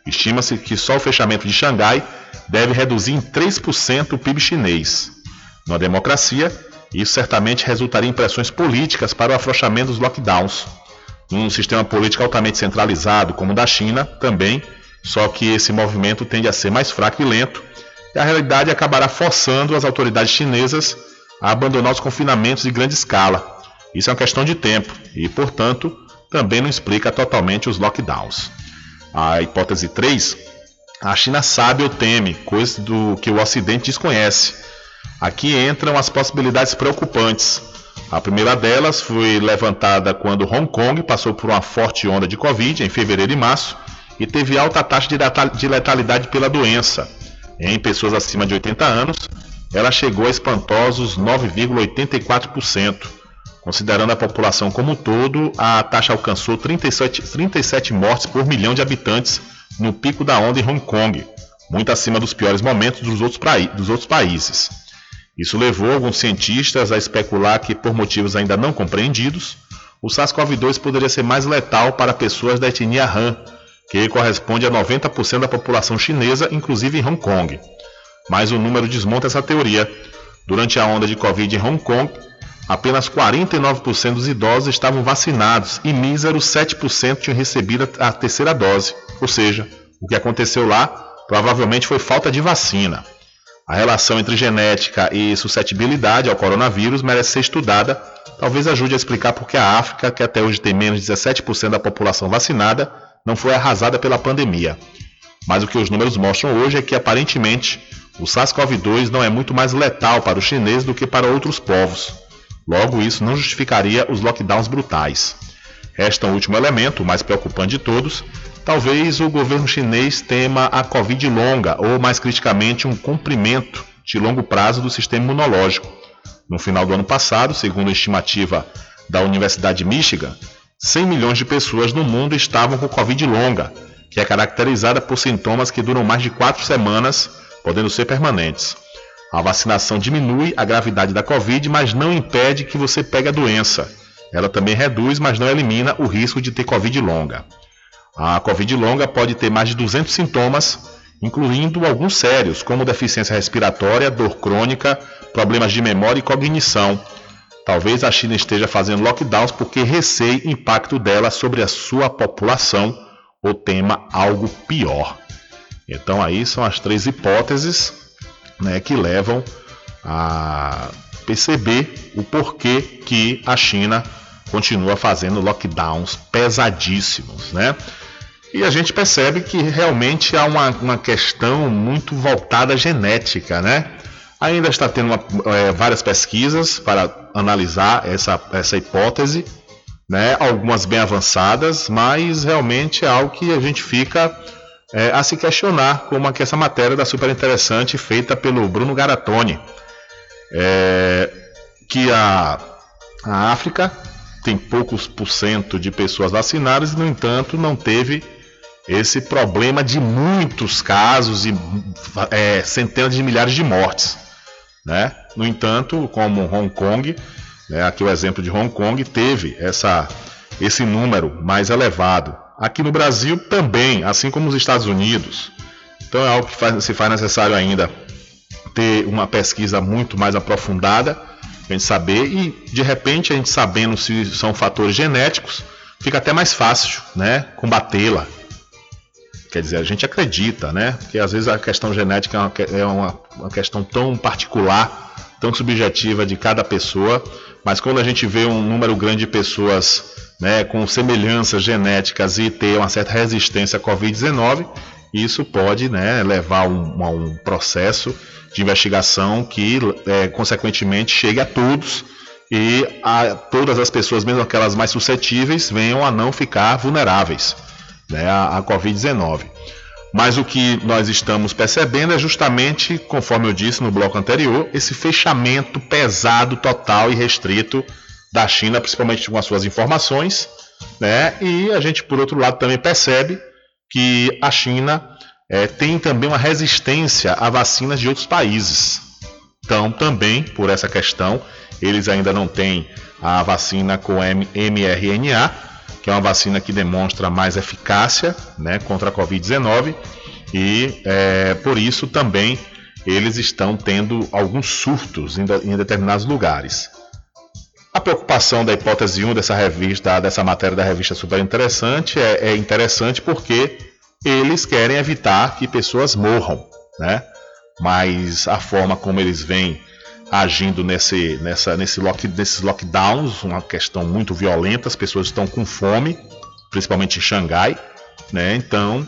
Estima-se que só o fechamento de Xangai deve reduzir em 3% o PIB chinês. Na democracia, isso certamente resultaria em pressões políticas para o afrouxamento dos lockdowns num sistema político altamente centralizado como o da China também, só que esse movimento tende a ser mais fraco e lento, e a realidade acabará forçando as autoridades chinesas a abandonar os confinamentos de grande escala. Isso é uma questão de tempo e, portanto, também não explica totalmente os lockdowns. A hipótese 3, a China sabe ou teme, coisa do que o Ocidente desconhece. Aqui entram as possibilidades preocupantes a primeira delas foi levantada quando Hong Kong passou por uma forte onda de Covid em fevereiro e março e teve alta taxa de letalidade pela doença. Em pessoas acima de 80 anos, ela chegou a espantosos 9,84%. Considerando a população como um todo, a taxa alcançou 37, 37 mortes por milhão de habitantes no pico da onda em Hong Kong, muito acima dos piores momentos dos outros, dos outros países. Isso levou alguns cientistas a especular que, por motivos ainda não compreendidos, o SARS-CoV-2 poderia ser mais letal para pessoas da etnia Han, que corresponde a 90% da população chinesa, inclusive em Hong Kong. Mas o número desmonta essa teoria. Durante a onda de Covid em Hong Kong, apenas 49% dos idosos estavam vacinados e míseros 7% tinham recebido a terceira dose. Ou seja, o que aconteceu lá provavelmente foi falta de vacina. A relação entre genética e suscetibilidade ao coronavírus merece ser estudada. Talvez ajude a explicar por que a África, que até hoje tem menos de 17% da população vacinada, não foi arrasada pela pandemia. Mas o que os números mostram hoje é que aparentemente o SARS-CoV-2 não é muito mais letal para os chineses do que para outros povos. Logo, isso não justificaria os lockdowns brutais. Resta um último elemento, o mais preocupante de todos, Talvez o governo chinês tema a Covid longa, ou mais criticamente, um cumprimento de longo prazo do sistema imunológico. No final do ano passado, segundo a estimativa da Universidade de Michigan, 100 milhões de pessoas no mundo estavam com Covid longa, que é caracterizada por sintomas que duram mais de quatro semanas, podendo ser permanentes. A vacinação diminui a gravidade da Covid, mas não impede que você pegue a doença. Ela também reduz, mas não elimina o risco de ter Covid longa. A Covid longa pode ter mais de 200 sintomas, incluindo alguns sérios, como deficiência respiratória, dor crônica, problemas de memória e cognição. Talvez a China esteja fazendo lockdowns porque receia impacto dela sobre a sua população ou tema algo pior. Então aí são as três hipóteses né, que levam a perceber o porquê que a China continua fazendo lockdowns pesadíssimos, né? E a gente percebe que realmente há uma, uma questão muito voltada à genética, né? Ainda está tendo uma, é, várias pesquisas para analisar essa, essa hipótese, né? algumas bem avançadas, mas realmente é algo que a gente fica é, a se questionar, como aqui essa matéria da super interessante feita pelo Bruno Garatoni, é, que a, a África tem poucos por cento de pessoas vacinadas e, no entanto, não teve esse problema de muitos casos e é, centenas de milhares de mortes. Né? No entanto, como Hong Kong, né, aqui o exemplo de Hong Kong, teve essa, esse número mais elevado. Aqui no Brasil também, assim como nos Estados Unidos. Então é algo que faz, se faz necessário ainda ter uma pesquisa muito mais aprofundada, a gente saber, e de repente a gente sabendo se são fatores genéticos, fica até mais fácil né, combatê-la. Quer dizer, a gente acredita, né? Porque às vezes a questão genética é uma, é uma, uma questão tão particular, tão subjetiva de cada pessoa, mas quando a gente vê um número grande de pessoas né, com semelhanças genéticas e ter uma certa resistência à Covid-19, isso pode né, levar a um, a um, processo de investigação que, é, consequentemente, chegue a todos e a todas as pessoas, mesmo aquelas mais suscetíveis, venham a não ficar vulneráveis né, a, a Covid-19. Mas o que nós estamos percebendo é justamente, conforme eu disse no bloco anterior, esse fechamento pesado, total e restrito da China, principalmente com as suas informações, né? E a gente, por outro lado, também percebe que a China é, tem também uma resistência a vacinas de outros países. Então, também por essa questão, eles ainda não têm a vacina com mRNA, que é uma vacina que demonstra mais eficácia né, contra a Covid-19 e é, por isso também eles estão tendo alguns surtos em, em, determinados lugares. A preocupação da hipótese 1 dessa revista, dessa matéria da revista super interessante, é, é interessante porque eles querem evitar que pessoas morram, né? Mas a forma como eles vêm agindo nesse, nessa, nesse lock, nesses lockdowns, uma questão muito violenta, as pessoas estão com fome, principalmente em Xangai, né? Então,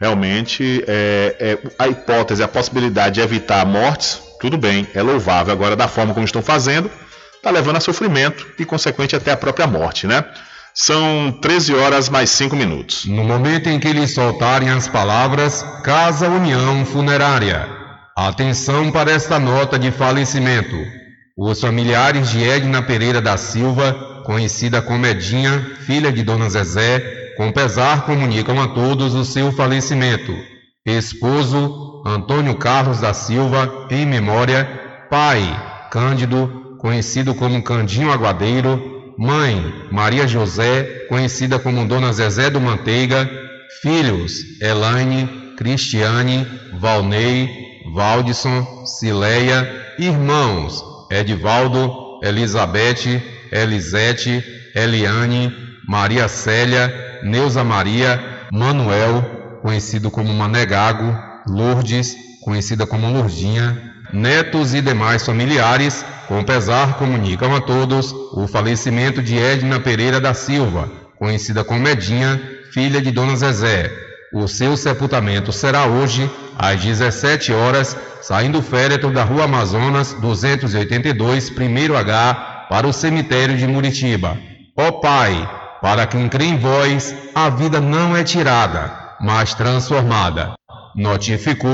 realmente, é, é, a hipótese, a possibilidade de evitar mortes, tudo bem, é louvável. Agora, da forma como estão fazendo, está levando a sofrimento e, consequente, até a própria morte, né? São 13 horas mais 5 minutos. No momento em que eles soltarem as palavras Casa União Funerária Atenção para esta nota de falecimento. Os familiares de Edna Pereira da Silva, conhecida como Edinha, filha de Dona Zezé, com pesar comunicam a todos o seu falecimento. Esposo Antônio Carlos da Silva, em memória. Pai Cândido, conhecido como Candinho Aguadeiro. Mãe Maria José, conhecida como Dona Zezé do Manteiga. Filhos Elaine, Cristiane, Valnei, Valdisson, Cileia, irmãos Edivaldo, Elizabeth, Elisete, Eliane, Maria Célia, Neuza Maria, Manuel, conhecido como Manegago, Lourdes, conhecida como Lourdinha, netos e demais familiares, com pesar comunicam a todos o falecimento de Edna Pereira da Silva, conhecida como Edinha, filha de Dona Zezé. O seu sepultamento será hoje às 17 horas, saindo o féretro da Rua Amazonas 282, primeiro H, para o cemitério de Muritiba. Ó Pai, para quem crê em vós, a vida não é tirada, mas transformada. Notificou.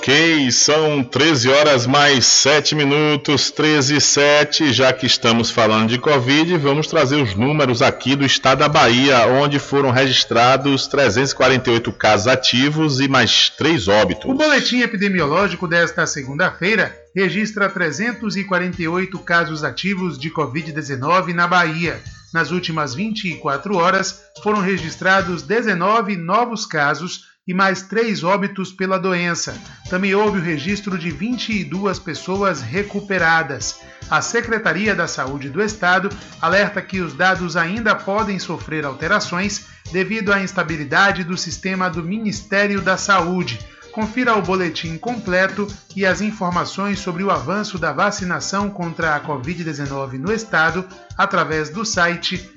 Ok, são 13 horas mais 7 minutos, 13 e 7. Já que estamos falando de Covid, vamos trazer os números aqui do estado da Bahia, onde foram registrados 348 casos ativos e mais 3 óbitos. O boletim epidemiológico desta segunda-feira registra 348 casos ativos de Covid-19 na Bahia. Nas últimas 24 horas, foram registrados 19 novos casos e mais três óbitos pela doença. Também houve o registro de 22 pessoas recuperadas. A Secretaria da Saúde do Estado alerta que os dados ainda podem sofrer alterações devido à instabilidade do sistema do Ministério da Saúde. Confira o boletim completo e as informações sobre o avanço da vacinação contra a Covid-19 no estado através do site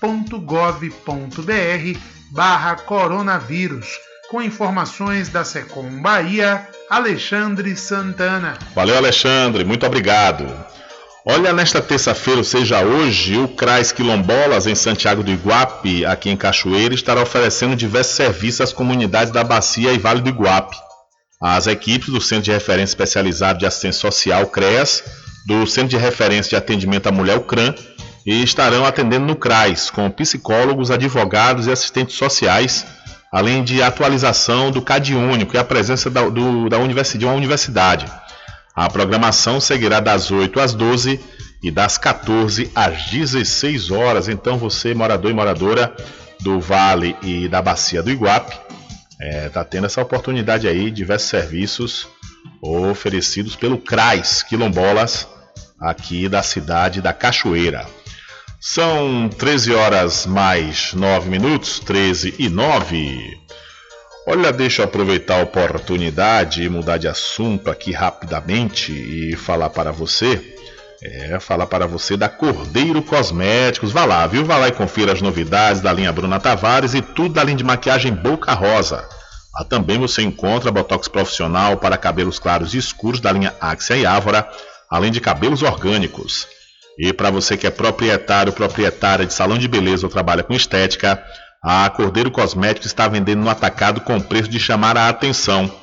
www.saude.ba.gov.br barra coronavírus. Com informações da Secom Bahia, Alexandre Santana. Valeu, Alexandre, muito obrigado. Olha, nesta terça-feira, ou seja, hoje, o CRAS Quilombolas, em Santiago do Iguape, aqui em Cachoeira, estará oferecendo diversos serviços às comunidades da Bacia e Vale do Iguape. As equipes do Centro de Referência Especializado de Assistência Social, CREAS, do Centro de Referência de Atendimento à Mulher, o CRAM, e estarão atendendo no CRAS, com psicólogos, advogados e assistentes sociais, além de atualização do CAD Único e a presença da, do, da universidade, de uma universidade. A programação seguirá das 8 às 12 e das 14 às 16 horas. Então, você, morador e moradora do Vale e da Bacia do Iguape, está é, tá tendo essa oportunidade aí, diversos serviços oferecidos pelo CRAS Quilombolas, aqui da cidade da Cachoeira. São 13 horas mais 9 minutos, 13 e 9. Olha, deixa eu aproveitar a oportunidade e mudar de assunto aqui rapidamente e falar para você. É, falar para você da Cordeiro Cosméticos. Vá lá, viu? Vá lá e confira as novidades da linha Bruna Tavares e tudo da linha de maquiagem Boca Rosa. Lá também você encontra botox profissional para cabelos claros e escuros da linha Axia e Ávora, além de cabelos orgânicos. E para você que é proprietário, proprietária de salão de beleza ou trabalha com estética, a Cordeiro Cosméticos está vendendo no atacado com preço de chamar a atenção.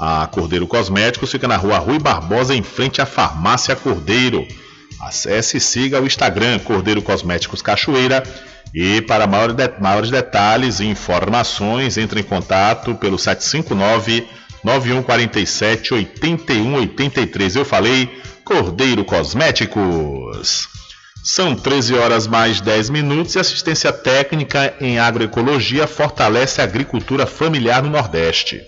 A Cordeiro Cosméticos fica na rua Rui Barbosa, em frente à Farmácia Cordeiro. Acesse e siga o Instagram Cordeiro Cosméticos Cachoeira. E para maiores, de, maiores detalhes e informações, entre em contato pelo 759 9147 8183. Eu falei Cordeiro Cosméticos. São 13 horas mais 10 minutos e assistência técnica em agroecologia fortalece a agricultura familiar no Nordeste.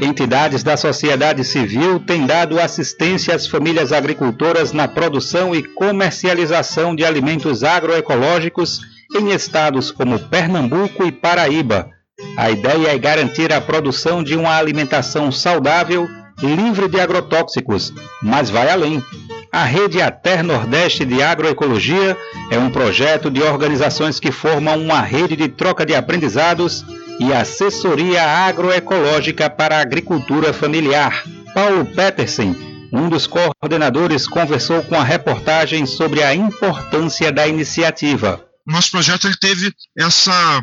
Entidades da sociedade civil têm dado assistência às famílias agricultoras na produção e comercialização de alimentos agroecológicos em estados como Pernambuco e Paraíba. A ideia é garantir a produção de uma alimentação saudável livre de agrotóxicos, mas vai além. A Rede Ater Nordeste de Agroecologia é um projeto de organizações que formam uma rede de troca de aprendizados e assessoria agroecológica para a agricultura familiar. Paulo Petersen, um dos coordenadores, conversou com a reportagem sobre a importância da iniciativa. Nosso projeto ele teve essa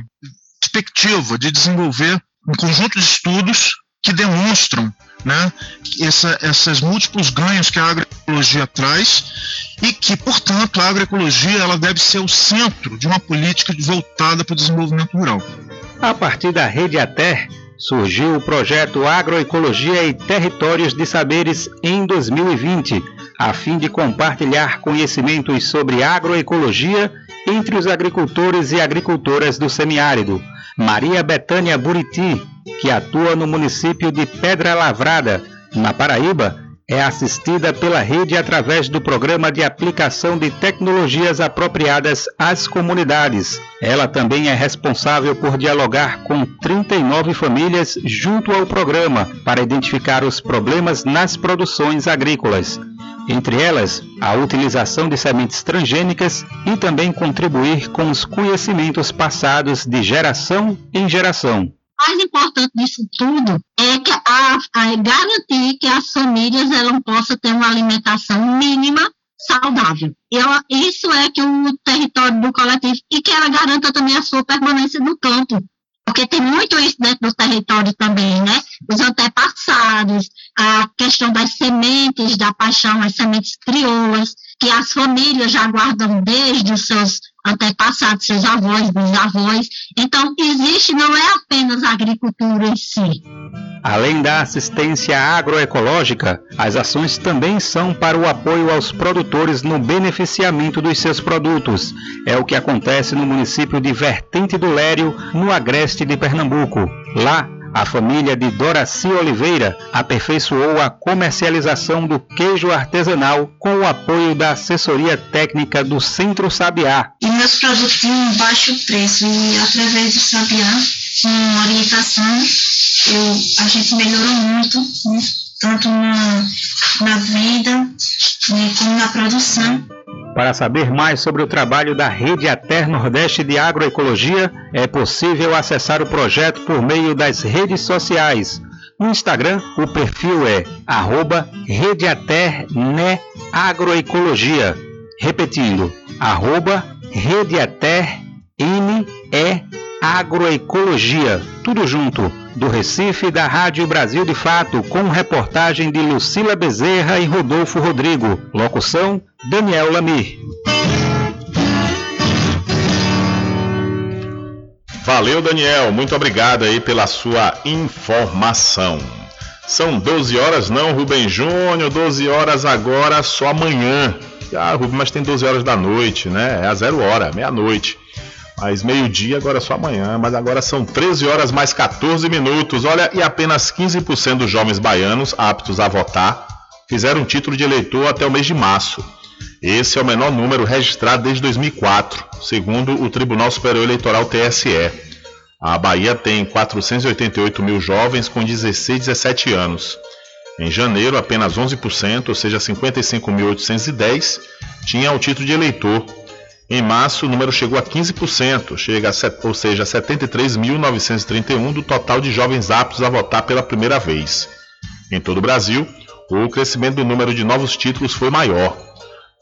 perspectiva de desenvolver um conjunto de estudos que demonstram né, essa, esses múltiplos ganhos que a agroecologia traz e que, portanto, a agroecologia ela deve ser o centro de uma política voltada para o desenvolvimento rural. A partir da Rede Ater, surgiu o projeto Agroecologia e Territórios de Saberes em 2020, a fim de compartilhar conhecimentos sobre agroecologia entre os agricultores e agricultoras do semiárido Maria Betânia Buriti, que atua no município de Pedra Lavrada, na Paraíba, é assistida pela rede através do programa de aplicação de tecnologias apropriadas às comunidades. Ela também é responsável por dialogar com 39 famílias junto ao programa para identificar os problemas nas produções agrícolas entre elas a utilização de sementes transgênicas e também contribuir com os conhecimentos passados de geração em geração. O mais importante disso tudo é que a, a garantir que as famílias elas possam ter uma alimentação mínima saudável. Isso é que o território do coletivo e que ela garanta também a sua permanência no campo. Porque tem muito isso dentro do território também, né? Os antepassados, a questão das sementes da paixão, as sementes crioulas, que as famílias já guardam desde os seus antepassados, seus avós, bisavós. Então, existe, não é apenas a agricultura em si, Além da assistência agroecológica, as ações também são para o apoio aos produtores no beneficiamento dos seus produtos. É o que acontece no município de Vertente do Lério, no agreste de Pernambuco. Lá, a família de Doraci Oliveira aperfeiçoou a comercialização do queijo artesanal com o apoio da assessoria técnica do Centro Sabiá. E meus produtos tinham um baixo preço e através do Sabiá, com orientação, eu, a gente melhorou muito, né, tanto na, na venda né, como na produção. Para saber mais sobre o trabalho da Rede Ater Nordeste de Agroecologia, é possível acessar o projeto por meio das redes sociais. No Instagram, o perfil é arroba. Repetindo, arroba Rede Ater Agroecologia. Tudo junto do Recife da Rádio Brasil de Fato, com reportagem de Lucila Bezerra e Rodolfo Rodrigo. Locução: Daniel Lamir. Valeu, Daniel. Muito obrigado aí pela sua informação. São 12 horas, não, Rubem Júnior. 12 horas agora, só amanhã. Ah, Rubem, mas tem 12 horas da noite, né? É a zero hora, meia-noite. Mas meio-dia, agora só amanhã. Mas agora são 13 horas mais 14 minutos. Olha, e apenas 15% dos jovens baianos aptos a votar fizeram título de eleitor até o mês de março. Esse é o menor número registrado desde 2004, segundo o Tribunal Superior Eleitoral TSE. A Bahia tem 488 mil jovens com 16 e 17 anos. Em janeiro, apenas 11%, ou seja, 55.810, tinham o título de eleitor. Em março, o número chegou a 15%, chega a, ou seja, 73.931 do total de jovens aptos a votar pela primeira vez. Em todo o Brasil, o crescimento do número de novos títulos foi maior.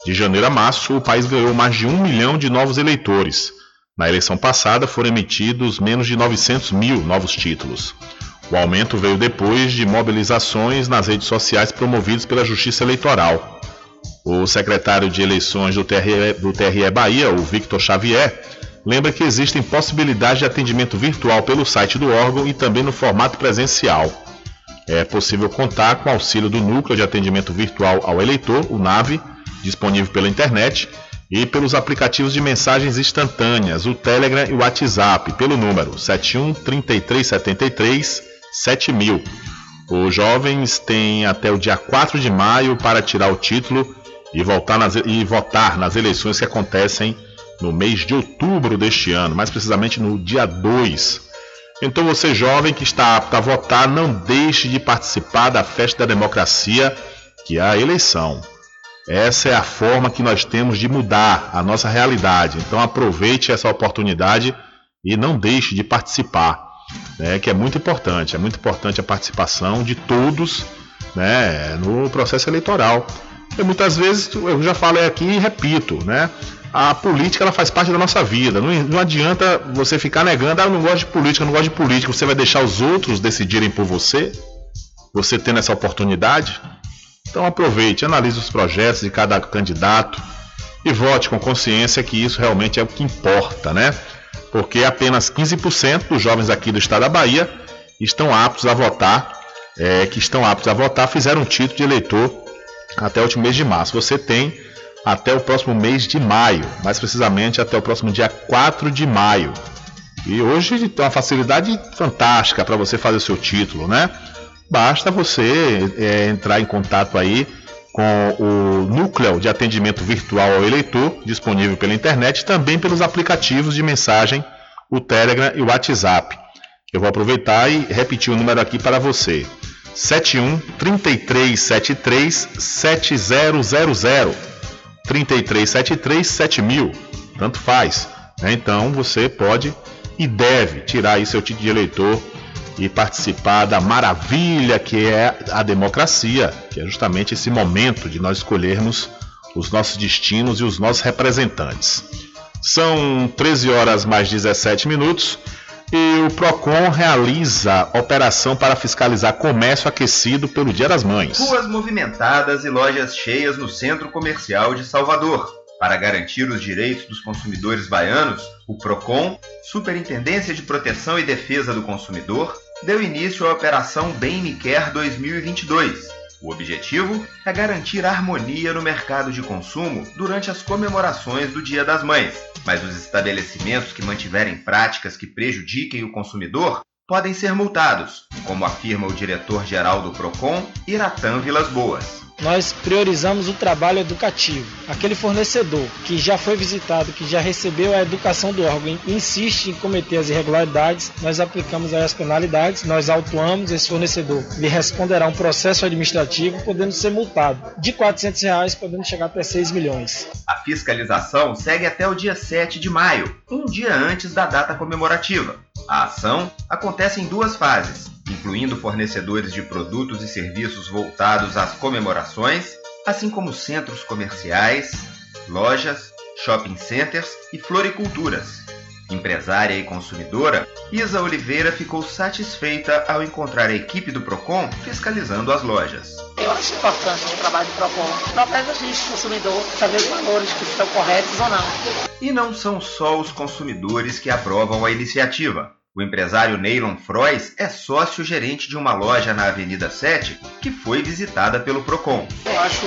De janeiro a março, o país ganhou mais de um milhão de novos eleitores. Na eleição passada, foram emitidos menos de 900 mil novos títulos. O aumento veio depois de mobilizações nas redes sociais promovidas pela Justiça Eleitoral. O secretário de eleições do TRE, do TRE Bahia, o Victor Xavier, lembra que existem possibilidades de atendimento virtual pelo site do órgão e também no formato presencial. É possível contar com o auxílio do Núcleo de Atendimento Virtual ao Eleitor, o NAVE, disponível pela internet, e pelos aplicativos de mensagens instantâneas, o Telegram e o WhatsApp, pelo número 71 3373 7000. Os jovens têm até o dia 4 de maio para tirar o título e, voltar nas, e votar nas eleições que acontecem no mês de outubro deste ano, mais precisamente no dia 2. Então, você jovem que está apto a votar, não deixe de participar da festa da democracia, que é a eleição. Essa é a forma que nós temos de mudar a nossa realidade. Então aproveite essa oportunidade e não deixe de participar, né, que é muito importante. É muito importante a participação de todos né, no processo eleitoral. E muitas vezes, eu já falei aqui e repito, né, a política ela faz parte da nossa vida. Não, não adianta você ficar negando, ah, eu não gosto de política, eu não gosto de política. Você vai deixar os outros decidirem por você? Você tendo essa oportunidade? Então aproveite, analise os projetos de cada candidato e vote com consciência que isso realmente é o que importa, né? Porque apenas 15% dos jovens aqui do estado da Bahia estão aptos a votar, é, que estão aptos a votar, fizeram um título de eleitor até o último mês de março. Você tem até o próximo mês de maio, mais precisamente até o próximo dia 4 de maio. E hoje tem uma facilidade fantástica para você fazer o seu título, né? basta você é, entrar em contato aí com o núcleo de atendimento virtual ao eleitor, disponível pela internet, também pelos aplicativos de mensagem, o Telegram e o WhatsApp. Eu vou aproveitar e repetir o número aqui para você. 71 3373 7000 3373 7000 tanto faz. Né? Então você pode e deve tirar aí seu título de eleitor e participar da maravilha que é a democracia, que é justamente esse momento de nós escolhermos os nossos destinos e os nossos representantes. São 13 horas mais 17 minutos e o PROCON realiza operação para fiscalizar comércio aquecido pelo Dia das Mães. Ruas movimentadas e lojas cheias no centro comercial de Salvador. Para garantir os direitos dos consumidores baianos, o PROCON, Superintendência de Proteção e Defesa do Consumidor, deu início à Operação Bem Me Quer 2022. O objetivo é garantir harmonia no mercado de consumo durante as comemorações do Dia das Mães, mas os estabelecimentos que mantiverem práticas que prejudiquem o consumidor podem ser multados, como afirma o diretor-geral do PROCON, Iratan Vilas Boas nós priorizamos o trabalho educativo. Aquele fornecedor que já foi visitado, que já recebeu a educação do órgão, insiste em cometer as irregularidades, nós aplicamos as penalidades, nós autuamos esse fornecedor. Ele responderá um processo administrativo, podendo ser multado de 400 reais, podendo chegar até 6 milhões. A fiscalização segue até o dia 7 de maio, um dia antes da data comemorativa. A ação acontece em duas fases incluindo fornecedores de produtos e serviços voltados às comemorações, assim como centros comerciais, lojas, shopping centers e floriculturas. Empresária e consumidora, Isa Oliveira ficou satisfeita ao encontrar a equipe do Procon fiscalizando as lojas. Eu acho importante o trabalho do Procon. Protege a gente, consumidor, saber os valores que estão corretos ou não. E não são só os consumidores que aprovam a iniciativa. O empresário Neylon Frois é sócio-gerente de uma loja na Avenida 7 que foi visitada pelo PROCON. Eu acho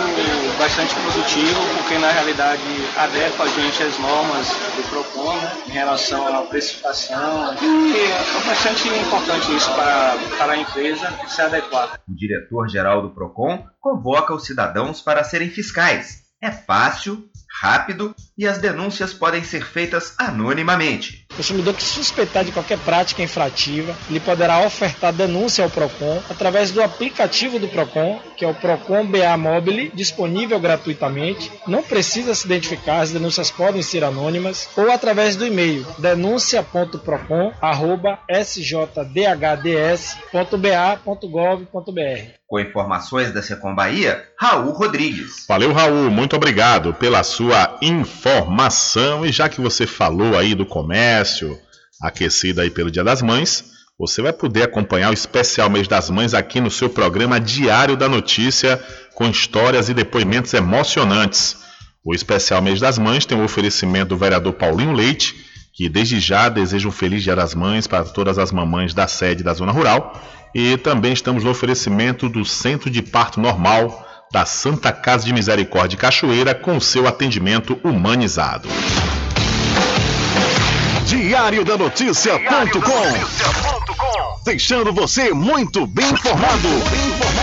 bastante positivo porque na realidade adequa a gente às normas do PROCON né, em relação à precificação e é bastante importante isso para, para a empresa se adequar. O diretor-geral do PROCON convoca os cidadãos para serem fiscais. É fácil, rápido e as denúncias podem ser feitas anonimamente. O consumidor que suspeitar de qualquer prática infrativa, ele poderá ofertar denúncia ao Procon através do aplicativo do Procon, que é o Procon BA Mobile, disponível gratuitamente. Não precisa se identificar, as denúncias podem ser anônimas, ou através do e-mail denuncia.procon@sjdhds.ba.gov.br. Com informações da Secom Bahia, Raul Rodrigues. Valeu, Raul. Muito obrigado pela sua informação. E já que você falou aí do comércio, aquecido aí pelo Dia das Mães, você vai poder acompanhar o especial Mês das Mães aqui no seu programa Diário da Notícia, com histórias e depoimentos emocionantes. O especial Mês das Mães tem o oferecimento do vereador Paulinho Leite, que desde já deseja um feliz Dia das Mães para todas as mamães da sede da Zona Rural e também estamos no oferecimento do Centro de Parto Normal da Santa Casa de Misericórdia Cachoeira com seu atendimento humanizado. Diário da Notícia.com Deixando você muito bem informado.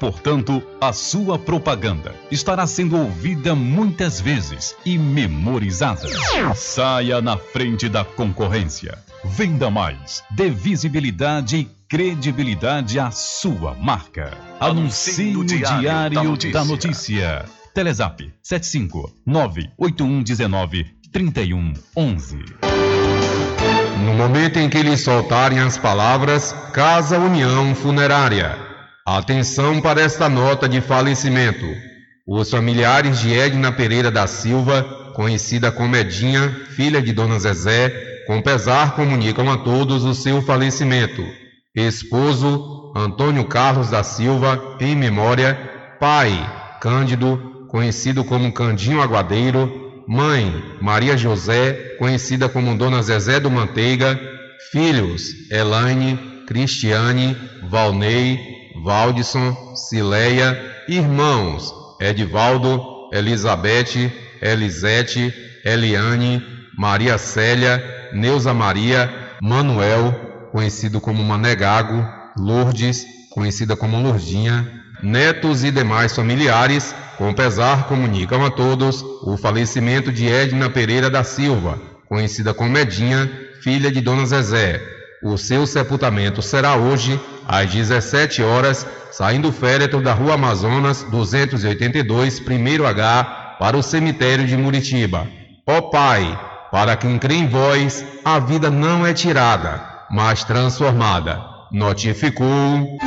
Portanto, a sua propaganda estará sendo ouvida muitas vezes e memorizada. Saia na frente da concorrência. Venda mais. Dê visibilidade e credibilidade à sua marca. Anuncie no Diário, Diário da, Notícia. da Notícia. Telezap 75 98119 3111. No momento em que lhe soltarem as palavras Casa União Funerária. Atenção para esta nota de falecimento. Os familiares de Edna Pereira da Silva, conhecida como Edinha, filha de Dona Zezé, com pesar comunicam a todos o seu falecimento. Esposo Antônio Carlos da Silva, em memória. Pai Cândido, conhecido como Candinho Aguadeiro. Mãe Maria José, conhecida como Dona Zezé do Manteiga. Filhos Elaine, Cristiane, Valnei, Valdisson, Cileia, irmãos Edivaldo, Elizabeth, Elisete, Eliane, Maria Célia, Neuza Maria, Manuel, conhecido como Manegago, Lourdes, conhecida como Lourdinha, netos e demais familiares, com pesar comunicam a todos o falecimento de Edna Pereira da Silva, conhecida como Edinha, filha de Dona Zezé. O seu sepultamento será hoje, às 17 horas, saindo o féretro da Rua Amazonas 282, primeiro H, para o cemitério de Muritiba. Ó Pai, para quem crê em vós, a vida não é tirada, mas transformada. Notificou.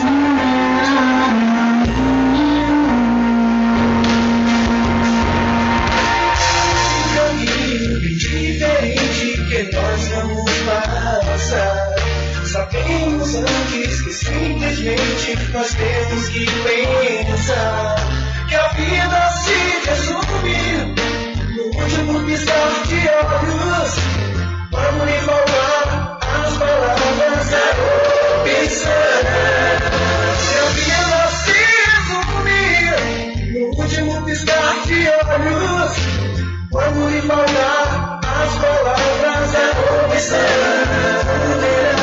Nós temos que pensar que a vida se resume no último piscar de olhos. Vamos lhe falar as palavras da opção. Que a vida se resume no último piscar de olhos. Vamos lhe falar as palavras da opção.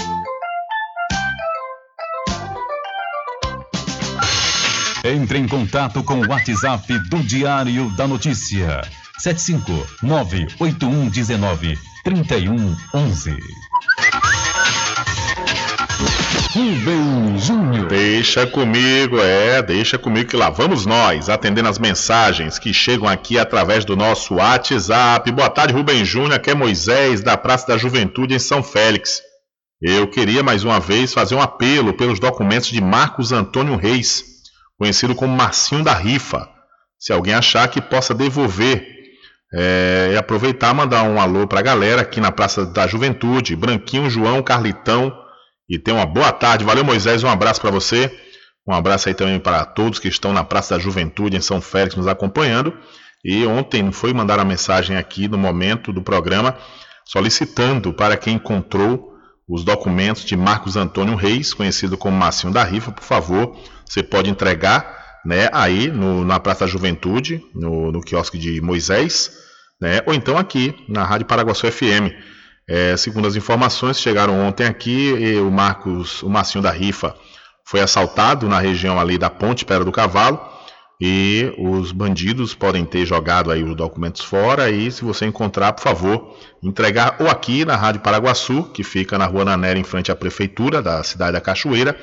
Entre em contato com o WhatsApp do Diário da Notícia. 759-8119-3111. Rubem Júnior. Deixa comigo, é, deixa comigo que lá vamos nós, atendendo as mensagens que chegam aqui através do nosso WhatsApp. Boa tarde, Rubem Júnior, aqui é Moisés, da Praça da Juventude em São Félix. Eu queria mais uma vez fazer um apelo pelos documentos de Marcos Antônio Reis conhecido como Marcinho da Rifa. Se alguém achar que possa devolver é, e aproveitar mandar um alô para a galera aqui na Praça da Juventude, Branquinho, João, Carlitão, e tenha uma boa tarde. Valeu, Moisés, um abraço para você. Um abraço aí também para todos que estão na Praça da Juventude em São Félix nos acompanhando. E ontem foi mandar a mensagem aqui no momento do programa solicitando para quem encontrou os documentos de Marcos Antônio Reis, conhecido como Marcinho da Rifa, por favor, você pode entregar né, aí no, na Praça da Juventude, no, no quiosque de Moisés, né, ou então aqui na Rádio Paraguaçu FM. É, segundo as informações chegaram ontem aqui, o Marcos, o Marcinho da Rifa, foi assaltado na região ali da Ponte Pera do Cavalo e os bandidos podem ter jogado aí os documentos fora e se você encontrar, por favor, entregar ou aqui na Rádio Paraguaçu, que fica na Rua Nanera em frente à prefeitura da cidade da Cachoeira,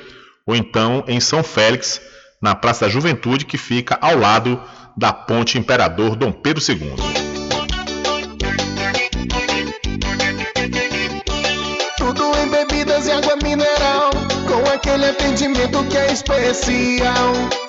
ou então em São Félix, na Praça da Juventude, que fica ao lado da Ponte Imperador Dom Pedro II. Tudo em bebidas e água mineral, com aquele atendimento que é especial.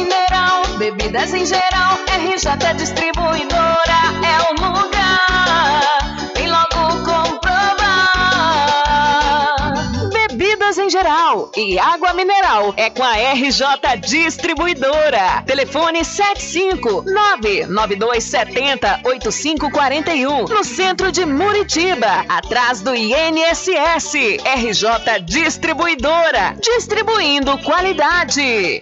bebidas em geral. RJ Distribuidora é o lugar. Vem logo comprovar. Bebidas em geral e água mineral é com a RJ Distribuidora. Telefone 75992708541 no centro de Muritiba, atrás do INSS. RJ Distribuidora, distribuindo qualidade.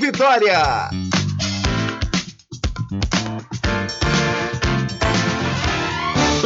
Vitória.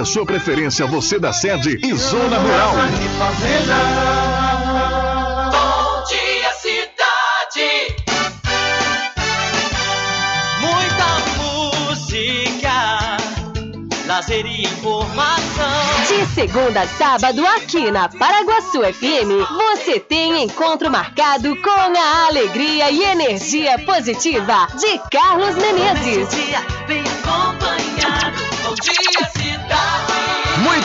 a sua preferência, você da sede e Zona Rural. Bom dia, cidade. Muita música, lazer e informação. De segunda a sábado, aqui na Paraguaçu FM, você tem encontro marcado com a alegria e energia positiva de Carlos Menezes. Bem acompanhado, bom dia, cidade.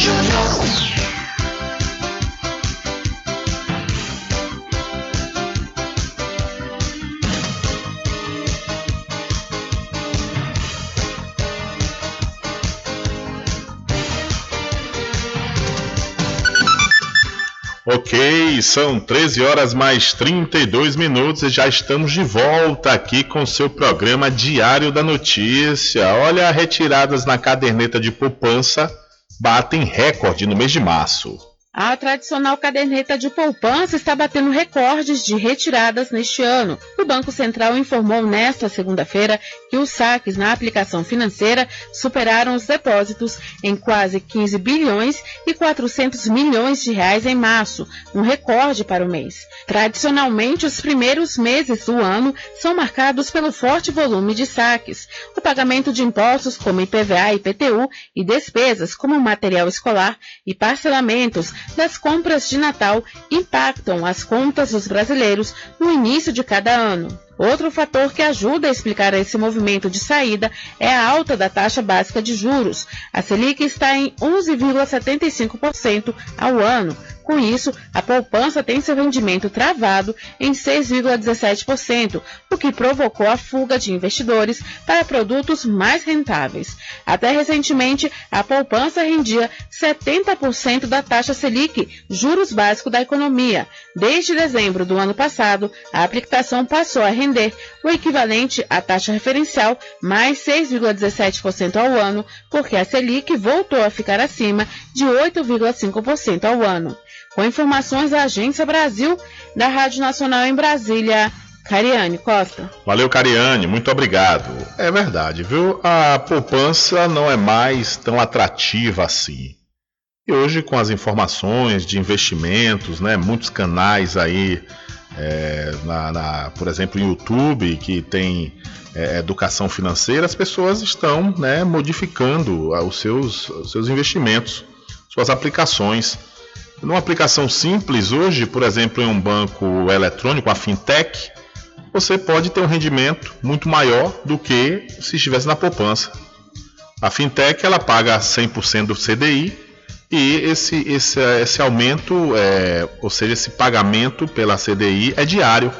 Júnior. Ok, são 13 horas mais 32 minutos e já estamos de volta aqui com seu programa Diário da Notícia. Olha, retiradas na caderneta de poupança batem recorde no mês de março. A tradicional caderneta de poupança está batendo recordes de retiradas neste ano. O Banco Central informou nesta segunda-feira que os saques na aplicação financeira superaram os depósitos em quase 15 bilhões e 400 milhões de reais em março, um recorde para o mês. Tradicionalmente, os primeiros meses do ano são marcados pelo forte volume de saques. O pagamento de impostos como IPVA e IPTU e despesas como material escolar e parcelamentos das compras de Natal impactam as contas dos brasileiros no início de cada ano. Outro fator que ajuda a explicar esse movimento de saída é a alta da taxa básica de juros. A Selic está em 11,75% ao ano. Com isso, a poupança tem seu rendimento travado em 6,17%, o que provocou a fuga de investidores para produtos mais rentáveis. Até recentemente, a poupança rendia 70% da taxa Selic, juros básicos da economia. Desde dezembro do ano passado, a aplicação passou a render o equivalente à taxa referencial mais 6,17% ao ano, porque a Selic voltou a ficar acima de 8,5% ao ano. Com informações da Agência Brasil, da Rádio Nacional em Brasília, Cariane Costa. Valeu, Cariane, muito obrigado. É verdade, viu? A poupança não é mais tão atrativa assim. E hoje, com as informações de investimentos, né, muitos canais aí, é, na, na, por exemplo, no YouTube, que tem é, educação financeira, as pessoas estão né, modificando os seus, os seus investimentos, suas aplicações. Numa aplicação simples hoje, por exemplo, em um banco eletrônico, a fintech, você pode ter um rendimento muito maior do que se estivesse na poupança. A fintech ela paga 100% do CDI e esse, esse, esse aumento, é, ou seja, esse pagamento pela CDI é diário,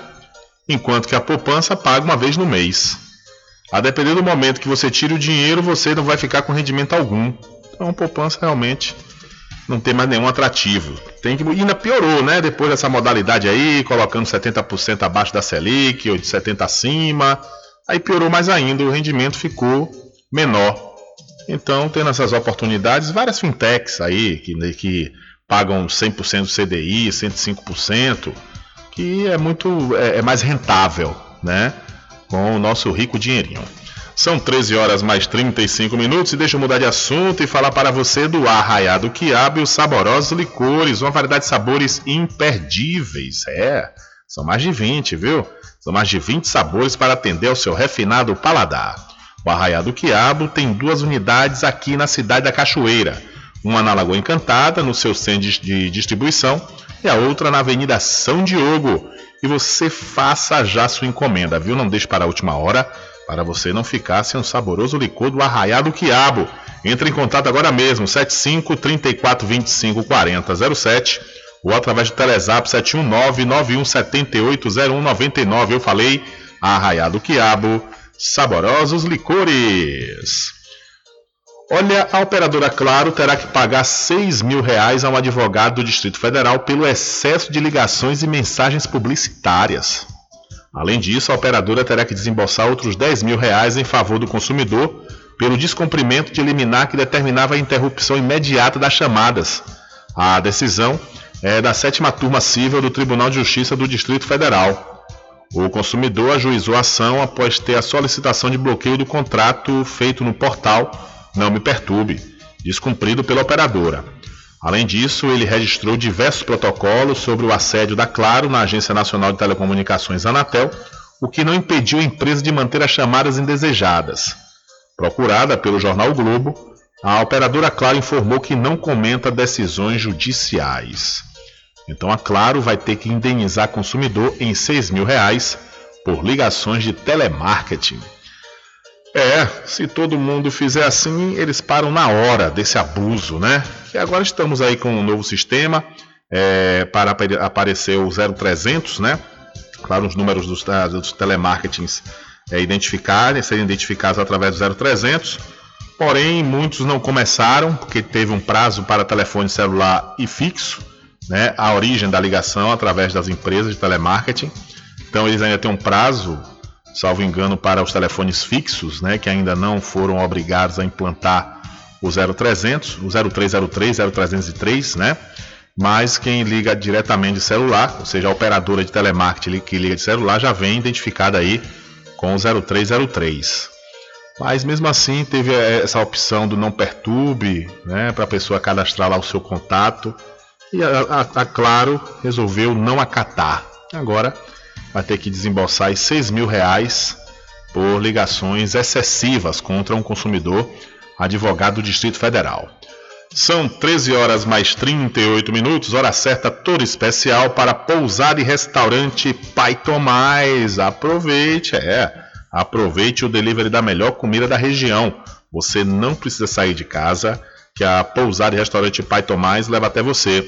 enquanto que a poupança paga uma vez no mês. A depender do momento que você tire o dinheiro, você não vai ficar com rendimento algum. Então, poupança realmente não tem mais nenhum atrativo. Tem que, ainda piorou, né? Depois dessa modalidade aí, colocando 70% abaixo da Selic ou de 70% acima. Aí piorou mais ainda, o rendimento ficou menor. Então, tendo essas oportunidades, várias fintechs aí que, que pagam 100% do CDI, 105%, que é muito é, é mais rentável, né? Com o nosso rico dinheirinho. São 13 horas mais 35 minutos e deixa eu mudar de assunto e falar para você do Arraiado Quiabo e os saborosos licores, uma variedade de sabores imperdíveis. É, são mais de 20, viu? São mais de 20 sabores para atender ao seu refinado paladar. O Arraiado Quiabo tem duas unidades aqui na cidade da Cachoeira. Uma na Lagoa Encantada, no seu centro de distribuição, e a outra na Avenida São Diogo. E você faça já sua encomenda, viu? Não deixe para a última hora para você não ficar sem um saboroso licor do Arraiado Quiabo. Entre em contato agora mesmo, 75 34 25 40 07 ou através do Telezap 719 9178 0199. Eu falei Arraiado Quiabo, saborosos licores. Olha, a operadora Claro terá que pagar 6 mil reais a um advogado do Distrito Federal pelo excesso de ligações e mensagens publicitárias. Além disso, a operadora terá que desembolsar outros 10 mil reais em favor do consumidor pelo descumprimento de liminar que determinava a interrupção imediata das chamadas. A decisão é da sétima turma civil do Tribunal de Justiça do Distrito Federal. O consumidor ajuizou a ação após ter a solicitação de bloqueio do contrato feito no portal Não Me Perturbe, descumprido pela operadora. Além disso, ele registrou diversos protocolos sobre o assédio da Claro na Agência Nacional de Telecomunicações Anatel, o que não impediu a empresa de manter as chamadas indesejadas. Procurada pelo jornal o Globo, a operadora Claro informou que não comenta decisões judiciais. Então a Claro vai ter que indenizar consumidor em 6 mil reais por ligações de telemarketing. É, se todo mundo fizer assim, eles param na hora desse abuso, né? E agora estamos aí com um novo sistema é, para aparecer o 0300, né? Claro, os números dos, dos telemarketings é, identificarem, serem identificados através do 0300. Porém, muitos não começaram porque teve um prazo para telefone celular e fixo. né, a origem da ligação através das empresas de telemarketing. Então eles ainda têm um prazo, salvo engano, para os telefones fixos, né, que ainda não foram obrigados a implantar o 0300, o 0303, 0303, né? Mas quem liga diretamente de celular, ou seja, a operadora de telemarketing que liga de celular já vem identificada aí com o 0303. Mas mesmo assim teve eh, essa opção do não perturbe, né, para a pessoa cadastrar lá o seu contato. E a, a, a, Claro resolveu não acatar. Agora vai ter que desembolsar 6 mil reais por ligações excessivas contra um consumidor advogado do Distrito Federal. São 13 horas mais 38 minutos, hora certa toda especial para pousar e restaurante Pai Tomás. Aproveite, é, aproveite o delivery da melhor comida da região. Você não precisa sair de casa, que a pousar e restaurante Pai Tomás leva até você.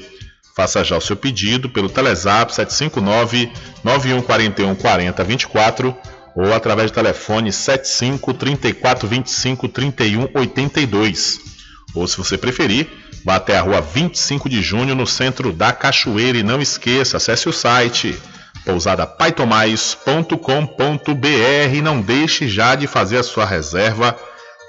Faça já o seu pedido pelo Telezap 759 9141 4024 ou através do telefone 75 34 25 31 82. Ou se você preferir, vá até a rua 25 de junho no centro da Cachoeira e não esqueça, acesse o site pousadapaitomais.com.br e não deixe já de fazer a sua reserva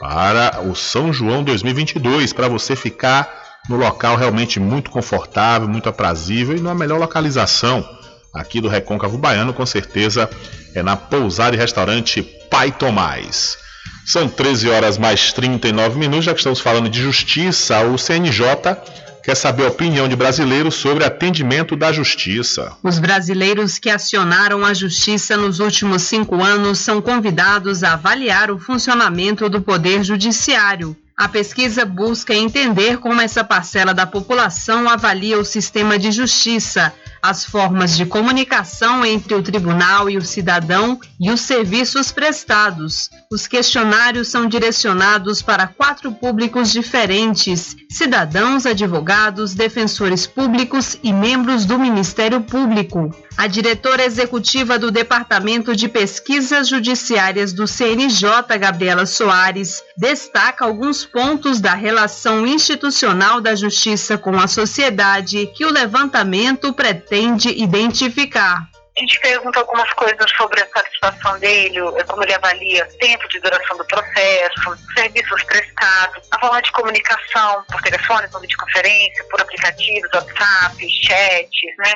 para o São João 2022 para você ficar no local realmente muito confortável, muito aprazível e numa melhor localização aqui do Recôncavo Baiano, com certeza é na pousada e restaurante Pai Tomás. São 13 horas mais 39 minutos, já que estamos falando de justiça, o CNJ quer saber a opinião de brasileiros sobre atendimento da justiça. Os brasileiros que acionaram a justiça nos últimos cinco anos são convidados a avaliar o funcionamento do Poder Judiciário. A pesquisa busca entender como essa parcela da população avalia o sistema de justiça as formas de comunicação entre o tribunal e o cidadão e os serviços prestados. Os questionários são direcionados para quatro públicos diferentes: cidadãos, advogados, defensores públicos e membros do Ministério Público. A diretora executiva do Departamento de Pesquisas Judiciárias do CNJ, Gabriela Soares, destaca alguns pontos da relação institucional da justiça com a sociedade que o levantamento pretende identificar. A gente pergunta algumas coisas sobre a participação dele, como ele avalia o tempo de duração do processo, serviços prestados, a forma de comunicação por telefone, por videoconferência, por aplicativos, WhatsApp, chats, né,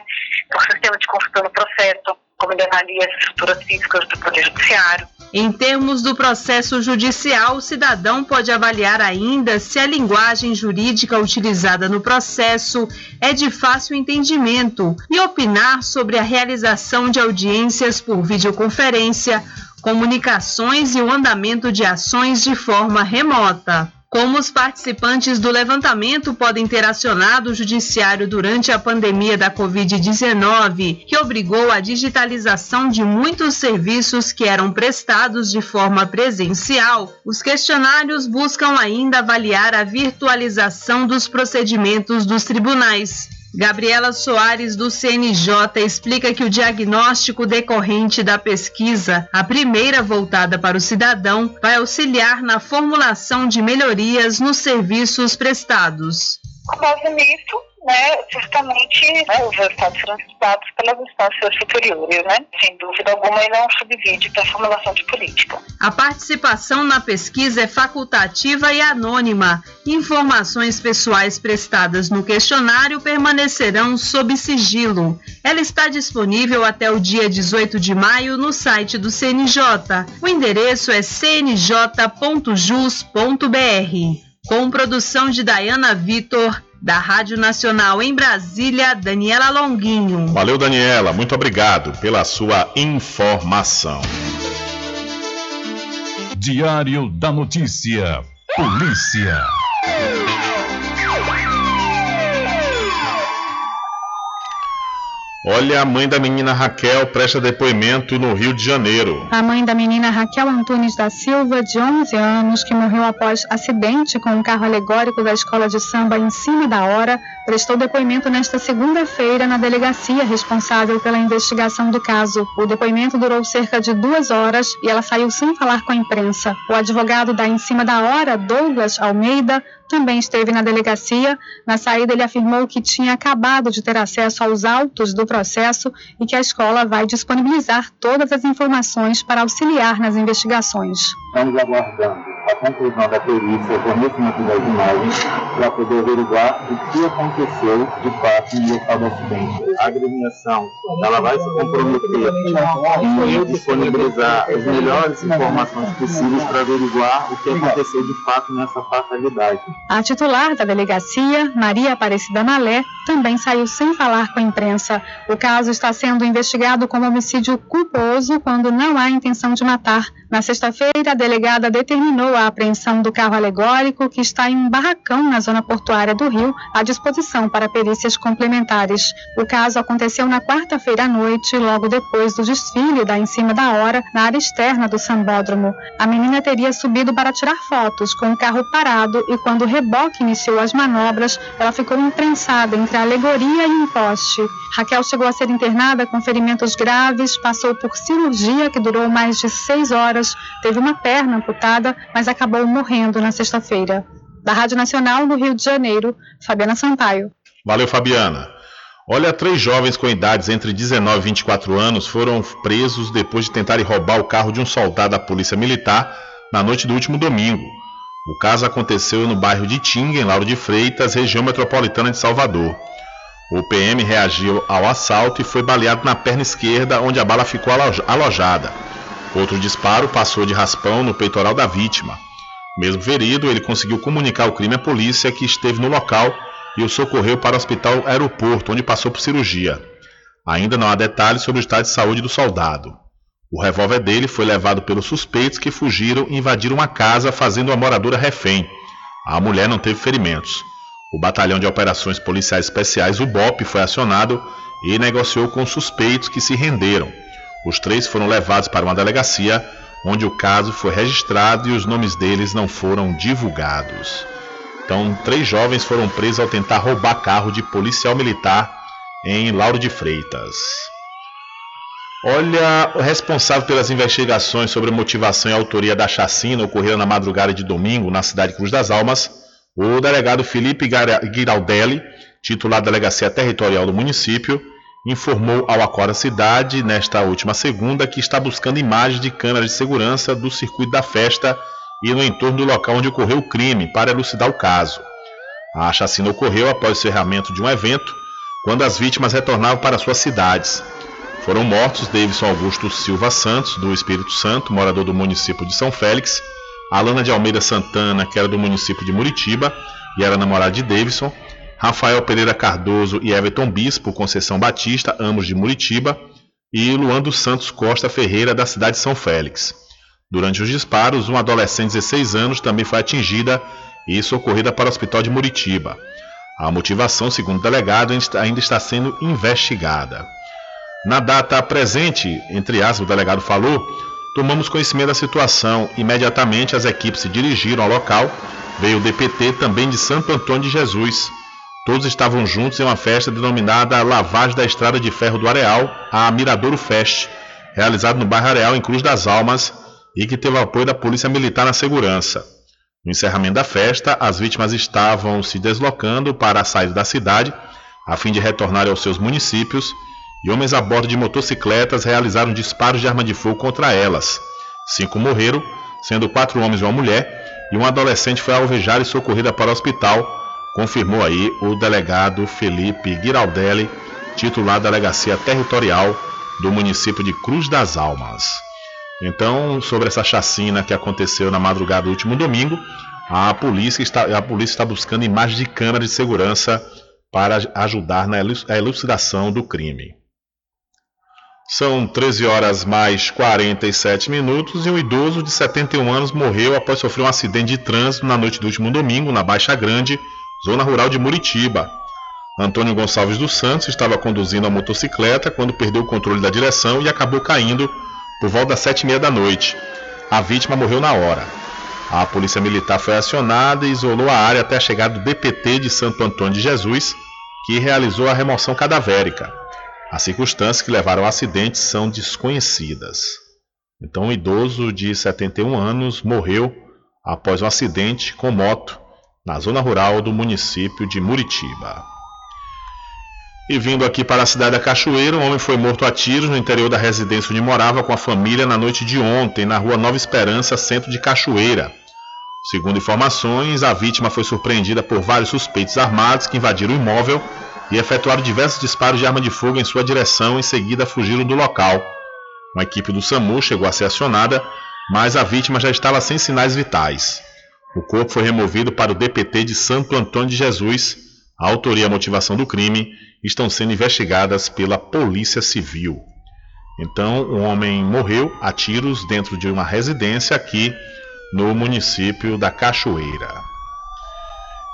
por sistema de consulta no processo, como ele avalia as estruturas físicas do Poder Judiciário. Em termos do processo judicial, o cidadão pode avaliar ainda se a linguagem jurídica utilizada no processo é de fácil entendimento e opinar sobre a realização de audiências por videoconferência, comunicações e o andamento de ações de forma remota. Como os participantes do levantamento podem ter acionado o Judiciário durante a pandemia da Covid-19, que obrigou a digitalização de muitos serviços que eram prestados de forma presencial, os questionários buscam ainda avaliar a virtualização dos procedimentos dos tribunais. Gabriela Soares, do CNJ, explica que o diagnóstico decorrente da pesquisa, a primeira voltada para o cidadão, vai auxiliar na formulação de melhorias nos serviços prestados. Com base nisso, né, justamente né, os resultados serão estudados pelas instâncias superiores, né? Sem dúvida alguma, é um subsídio para a formulação de política. A participação na pesquisa é facultativa e anônima. Informações pessoais prestadas no questionário permanecerão sob sigilo. Ela está disponível até o dia 18 de maio no site do CNJ. O endereço é cnj.jus.br. Com produção de Dayana Vitor, da Rádio Nacional em Brasília, Daniela Longuinho. Valeu, Daniela. Muito obrigado pela sua informação. Diário da Notícia. Polícia. Olha, a mãe da menina Raquel presta depoimento no Rio de Janeiro. A mãe da menina Raquel Antunes da Silva, de 11 anos, que morreu após acidente com um carro alegórico da escola de samba em cima da hora, prestou depoimento nesta segunda-feira na delegacia responsável pela investigação do caso. O depoimento durou cerca de duas horas e ela saiu sem falar com a imprensa. O advogado da Em Cima da Hora, Douglas Almeida, também esteve na delegacia. Na saída, ele afirmou que tinha acabado de ter acesso aos autos do processo e que a escola vai disponibilizar todas as informações para auxiliar nas investigações. Estamos aguardando a conclusão da perícia, fornecimento das imagens, para poder averiguar o que aconteceu de fato no local do acidente. A agremiação ela vai se comprometer em disponibilizar as melhores informações possíveis para averiguar o que aconteceu de fato nessa fatalidade. A titular da delegacia, Maria Aparecida Malé, também saiu sem falar com a imprensa. O caso está sendo investigado como homicídio culposo quando não há intenção de matar. Na sexta-feira, a delegada determinou a apreensão do carro alegórico que está em um barracão na zona portuária do Rio, à disposição para perícias complementares. O caso aconteceu na quarta-feira à noite, logo depois do desfile da Em Cima da Hora, na área externa do sambódromo. A menina teria subido para tirar fotos com o carro parado e quando o reboque iniciou as manobras, ela ficou imprensada entre a alegoria e um poste. Raquel chegou a ser internada com ferimentos graves, passou por cirurgia que durou mais de seis horas horas, teve uma perna amputada, mas acabou morrendo na sexta-feira. Da Rádio Nacional, no Rio de Janeiro, Fabiana Sampaio. Valeu, Fabiana. Olha, três jovens com idades entre 19 e 24 anos foram presos depois de tentarem roubar o carro de um soldado da Polícia Militar na noite do último domingo. O caso aconteceu no bairro de Tinga, em Lauro de Freitas, região metropolitana de Salvador. O PM reagiu ao assalto e foi baleado na perna esquerda, onde a bala ficou alojada. Outro disparo passou de raspão no peitoral da vítima. Mesmo ferido, ele conseguiu comunicar o crime à polícia que esteve no local e o socorreu para o hospital aeroporto, onde passou por cirurgia. Ainda não há detalhes sobre o estado de saúde do soldado. O revólver dele foi levado pelos suspeitos que fugiram e invadiram uma casa, fazendo a moradora refém. A mulher não teve ferimentos. O Batalhão de Operações Policiais Especiais, o BOP, foi acionado e negociou com os suspeitos que se renderam. Os três foram levados para uma delegacia, onde o caso foi registrado e os nomes deles não foram divulgados. Então, três jovens foram presos ao tentar roubar carro de policial militar em Lauro de Freitas. Olha, o responsável pelas investigações sobre a motivação e autoria da chacina ocorrida na madrugada de domingo na cidade de Cruz das Almas, o delegado Felipe Giraldelli, titular da Delegacia Territorial do município, informou ao Acorda Cidade, nesta última segunda, que está buscando imagens de câmeras de segurança do circuito da festa e no entorno do local onde ocorreu o crime, para elucidar o caso. A chacina ocorreu após o encerramento de um evento, quando as vítimas retornavam para suas cidades. Foram mortos Davidson Augusto Silva Santos, do Espírito Santo, morador do município de São Félix, Alana de Almeida Santana, que era do município de Muritiba e era namorada de Davidson, Rafael Pereira Cardoso e Everton Bispo, Conceição Batista, ambos de Muritiba, e Luan dos Santos Costa Ferreira, da cidade de São Félix. Durante os disparos, uma adolescente de 16 anos também foi atingida e socorrida para o hospital de Muritiba. A motivação, segundo o delegado, ainda está sendo investigada. Na data presente, entre aspas, o delegado falou, tomamos conhecimento da situação. Imediatamente as equipes se dirigiram ao local. Veio o DPT também de Santo Antônio de Jesus. Todos estavam juntos em uma festa denominada Lavagem da Estrada de Ferro do Areal, a Miradouro Fest, realizada no bairro Areal, em Cruz das Almas, e que teve apoio da Polícia Militar na segurança. No encerramento da festa, as vítimas estavam se deslocando para a saída da cidade, a fim de retornar aos seus municípios, e homens a bordo de motocicletas realizaram disparos de arma de fogo contra elas. Cinco morreram, sendo quatro homens e uma mulher, e um adolescente foi alvejada e socorrida para o hospital, confirmou aí o delegado Felipe Giraldelli, titular da Delegacia Territorial do município de Cruz das Almas. Então, sobre essa chacina que aconteceu na madrugada do último domingo, a polícia está, a polícia está buscando imagens de câmera de segurança para ajudar na elucidação do crime. São 13 horas mais 47 minutos e um idoso de 71 anos morreu após sofrer um acidente de trânsito na noite do último domingo na Baixa Grande, zona rural de Muritiba. Antônio Gonçalves dos Santos estava conduzindo a motocicleta quando perdeu o controle da direção e acabou caindo por volta das sete e meia da noite. A vítima morreu na hora. A polícia militar foi acionada e isolou a área até a chegada do DPT de Santo Antônio de Jesus, que realizou a remoção cadavérica. As circunstâncias que levaram ao acidente são desconhecidas. Então, um idoso de 71 anos morreu após um acidente com moto na zona rural do município de Muritiba. E vindo aqui para a cidade da Cachoeira, um homem foi morto a tiros no interior da residência onde morava com a família na noite de ontem, na rua Nova Esperança, centro de Cachoeira. Segundo informações, a vítima foi surpreendida por vários suspeitos armados que invadiram o imóvel e efetuaram diversos disparos de arma de fogo em sua direção, em seguida fugiram do local. Uma equipe do SAMU chegou a ser acionada, mas a vítima já estava sem sinais vitais. O corpo foi removido para o DPT de Santo Antônio de Jesus. A autoria e a motivação do crime estão sendo investigadas pela Polícia Civil. Então, o homem morreu a tiros dentro de uma residência aqui no município da Cachoeira.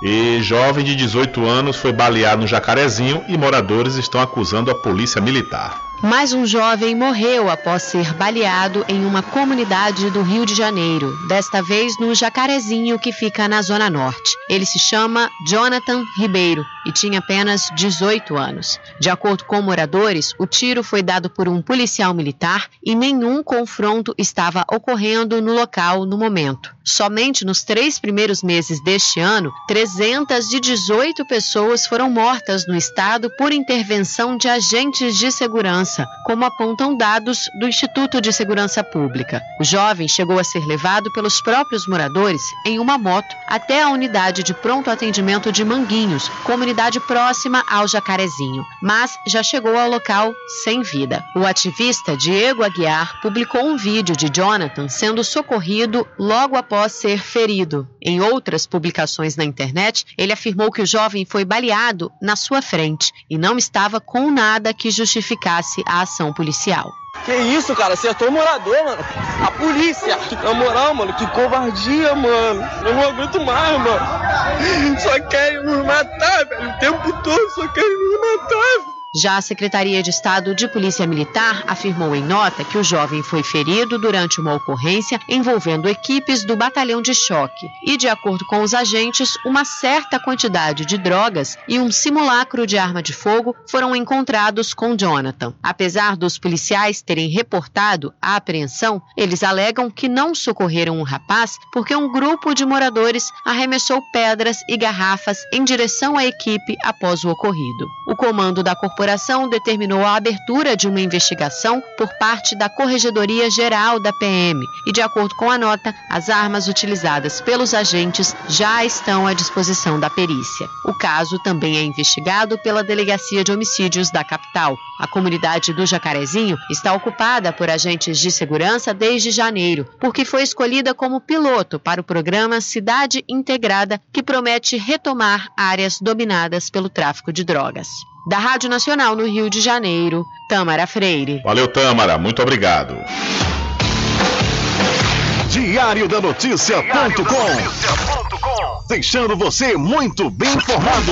E jovem de 18 anos foi baleado no Jacarezinho e moradores estão acusando a polícia militar. Mais um jovem morreu após ser baleado em uma comunidade do Rio de Janeiro, desta vez no Jacarezinho, que fica na Zona Norte. Ele se chama Jonathan Ribeiro e tinha apenas 18 anos. De acordo com moradores, o tiro foi dado por um policial militar e nenhum confronto estava ocorrendo no local no momento. Somente nos três primeiros meses deste ano, 318 pessoas foram mortas no estado por intervenção de agentes de segurança, como apontam dados do Instituto de Segurança Pública. O jovem chegou a ser levado pelos próprios moradores em uma moto até a unidade de pronto atendimento de Manguinhos, comunidade próxima ao Jacarezinho, mas já chegou ao local sem vida. O ativista Diego Aguiar publicou um vídeo de Jonathan sendo socorrido logo após ser ferido. Em outras publicações na internet, ele afirmou que o jovem foi baleado na sua frente e não estava com nada que justificasse a ação policial. Que isso, cara? Acertou o morador, mano. A polícia. Na moral, mano, que covardia, mano. Eu não aguento mais, mano. Só querem nos matar, velho. O tempo todo só querem nos matar, velho. Já a Secretaria de Estado de Polícia Militar afirmou em nota que o jovem foi ferido durante uma ocorrência envolvendo equipes do batalhão de choque e, de acordo com os agentes, uma certa quantidade de drogas e um simulacro de arma de fogo foram encontrados com Jonathan. Apesar dos policiais terem reportado a apreensão, eles alegam que não socorreram o rapaz porque um grupo de moradores arremessou pedras e garrafas em direção à equipe após o ocorrido. O comando da corporação corporação determinou a abertura de uma investigação por parte da Corregedoria Geral da PM e, de acordo com a nota, as armas utilizadas pelos agentes já estão à disposição da perícia. O caso também é investigado pela Delegacia de Homicídios da capital. A comunidade do Jacarezinho está ocupada por agentes de segurança desde janeiro, porque foi escolhida como piloto para o programa Cidade Integrada, que promete retomar áreas dominadas pelo tráfico de drogas. Da Rádio Nacional no Rio de Janeiro, Tâmara Freire. Valeu, Tâmara. Muito obrigado. Diário da Notícia.com Deixando você muito bem informado.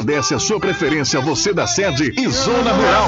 agradece a sua preferência, você da sede e Zona Rural.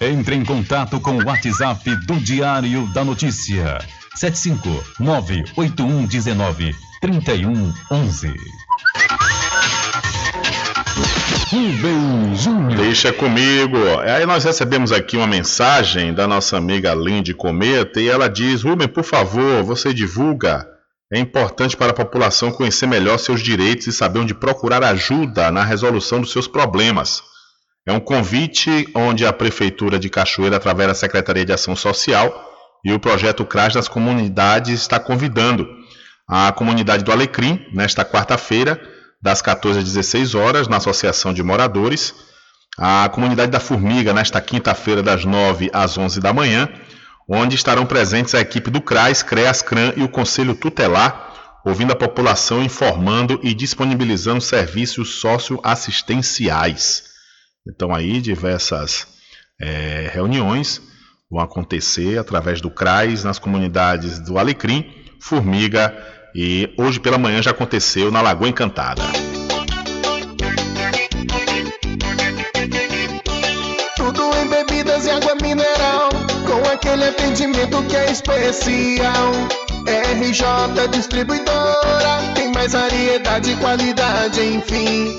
Entre em contato com o WhatsApp do Diário da Notícia. 759-8119-3111. Rubem Júnior. Deixa comigo. Aí nós recebemos aqui uma mensagem da nossa amiga Lindy Cometa e ela diz: Rubem, por favor, você divulga. É importante para a população conhecer melhor seus direitos e saber onde procurar ajuda na resolução dos seus problemas. É um convite onde a Prefeitura de Cachoeira, através da Secretaria de Ação Social e o projeto CRAS das comunidades, está convidando a comunidade do Alecrim, nesta quarta-feira, das 14 às 16 horas, na Associação de Moradores, a comunidade da Formiga, nesta quinta-feira, das 9 às 11 da manhã, onde estarão presentes a equipe do CRAS, CREAS, CRAN e o Conselho Tutelar, ouvindo a população, informando e disponibilizando serviços socioassistenciais. Então aí diversas é, reuniões vão acontecer através do CRAS nas comunidades do Alecrim, Formiga e hoje pela manhã já aconteceu na Lagoa Encantada. Tudo em bebidas e água mineral, com aquele atendimento que é especial. RJ Distribuidora, tem mais variedade e qualidade, enfim.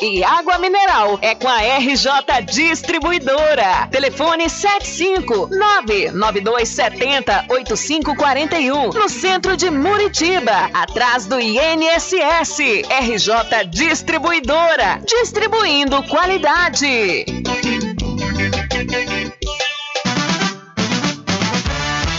E água mineral é com a RJ Distribuidora. Telefone 75992708541 no centro de Muritiba, atrás do INSS. RJ Distribuidora, distribuindo qualidade.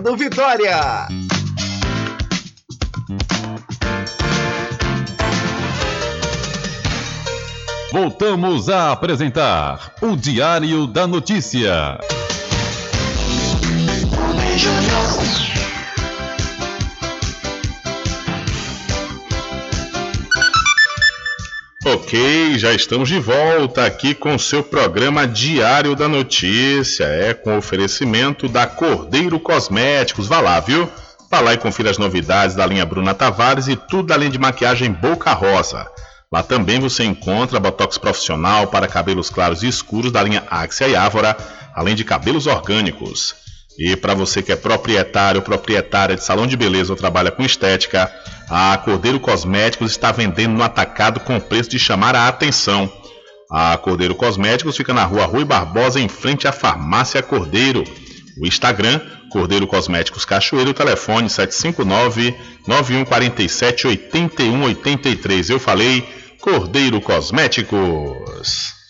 Vitória. Voltamos a apresentar o Diário da Notícia. Ok, já estamos de volta aqui com seu programa Diário da Notícia. É com oferecimento da Cordeiro Cosméticos. Vá lá, viu? Vá lá e confira as novidades da linha Bruna Tavares e tudo além de maquiagem Boca Rosa. Lá também você encontra botox profissional para cabelos claros e escuros da linha Axia e Ávora, além de cabelos orgânicos. E para você que é proprietário ou proprietária de salão de beleza ou trabalha com estética, a Cordeiro Cosméticos está vendendo no atacado com preço de chamar a atenção. A Cordeiro Cosméticos fica na rua Rui Barbosa, em frente à Farmácia Cordeiro. O Instagram, Cordeiro Cosméticos Cachoeiro, telefone 759-9147-8183. Eu falei Cordeiro Cosméticos.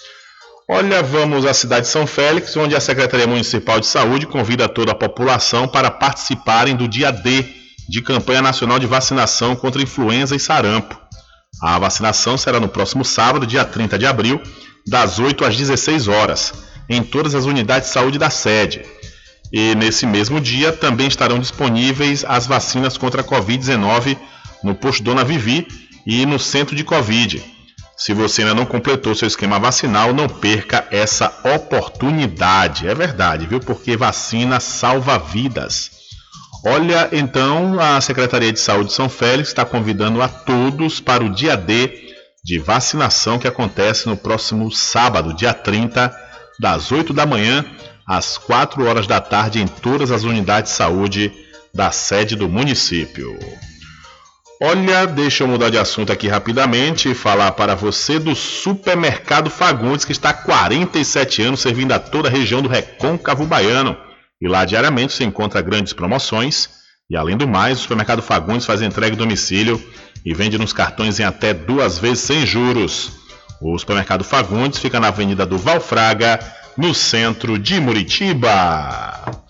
Olha, vamos à cidade de São Félix, onde a Secretaria Municipal de Saúde convida toda a população para participarem do dia D de campanha nacional de vacinação contra influenza e sarampo. A vacinação será no próximo sábado, dia 30 de abril, das 8 às 16 horas, em todas as unidades de saúde da sede. E nesse mesmo dia também estarão disponíveis as vacinas contra a Covid-19 no posto Dona Vivi e no centro de Covid. Se você ainda não completou seu esquema vacinal, não perca essa oportunidade. É verdade, viu? Porque vacina salva vidas. Olha, então, a Secretaria de Saúde de São Félix está convidando a todos para o dia D de vacinação que acontece no próximo sábado, dia 30, das 8 da manhã às 4 horas da tarde em todas as unidades de saúde da sede do município. Olha, deixa eu mudar de assunto aqui rapidamente e falar para você do Supermercado Fagundes, que está há 47 anos servindo a toda a região do Recôncavo Baiano. E lá diariamente você encontra grandes promoções. E além do mais, o Supermercado Fagundes faz entrega em domicílio e vende nos cartões em até duas vezes sem juros. O Supermercado Fagundes fica na Avenida do Valfraga, no centro de Muritiba.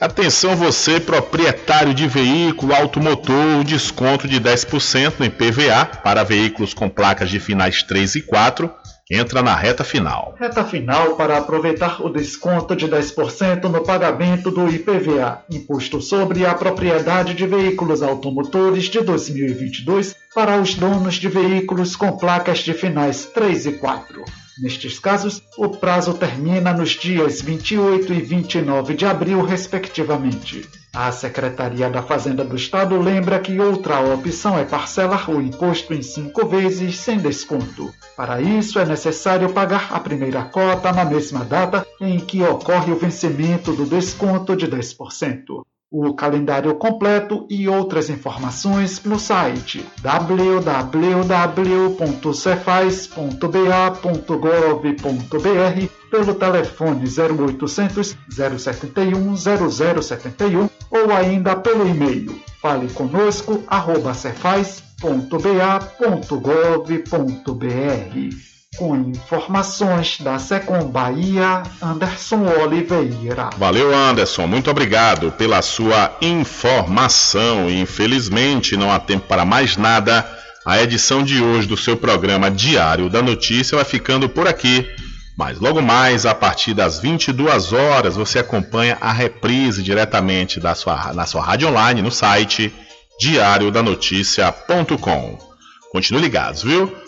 Atenção você, proprietário de veículo automotor, desconto de 10% no IPVA para veículos com placas de finais 3 e 4 entra na reta final. Reta final para aproveitar o desconto de 10% no pagamento do IPVA, Imposto sobre a Propriedade de Veículos Automotores de 2022, para os donos de veículos com placas de finais 3 e 4. Nestes casos, o prazo termina nos dias 28 e 29 de abril, respectivamente. A Secretaria da Fazenda do Estado lembra que outra opção é parcelar o imposto em cinco vezes sem desconto. Para isso, é necessário pagar a primeira cota na mesma data em que ocorre o vencimento do desconto de 10%. O calendário completo e outras informações no site www.cefaz.ba.gov.br pelo telefone 0800 071 0071 ou ainda pelo e-mail fale conosco arroba cefaz.ba.gov.br com informações da Secom Bahia, Anderson Oliveira. Valeu, Anderson. Muito obrigado pela sua informação. Infelizmente, não há tempo para mais nada. A edição de hoje do seu programa Diário da Notícia vai ficando por aqui. Mas logo mais, a partir das 22 horas, você acompanha a reprise diretamente da sua, na sua rádio online no site diariodanoticia.com. Continue ligados, viu?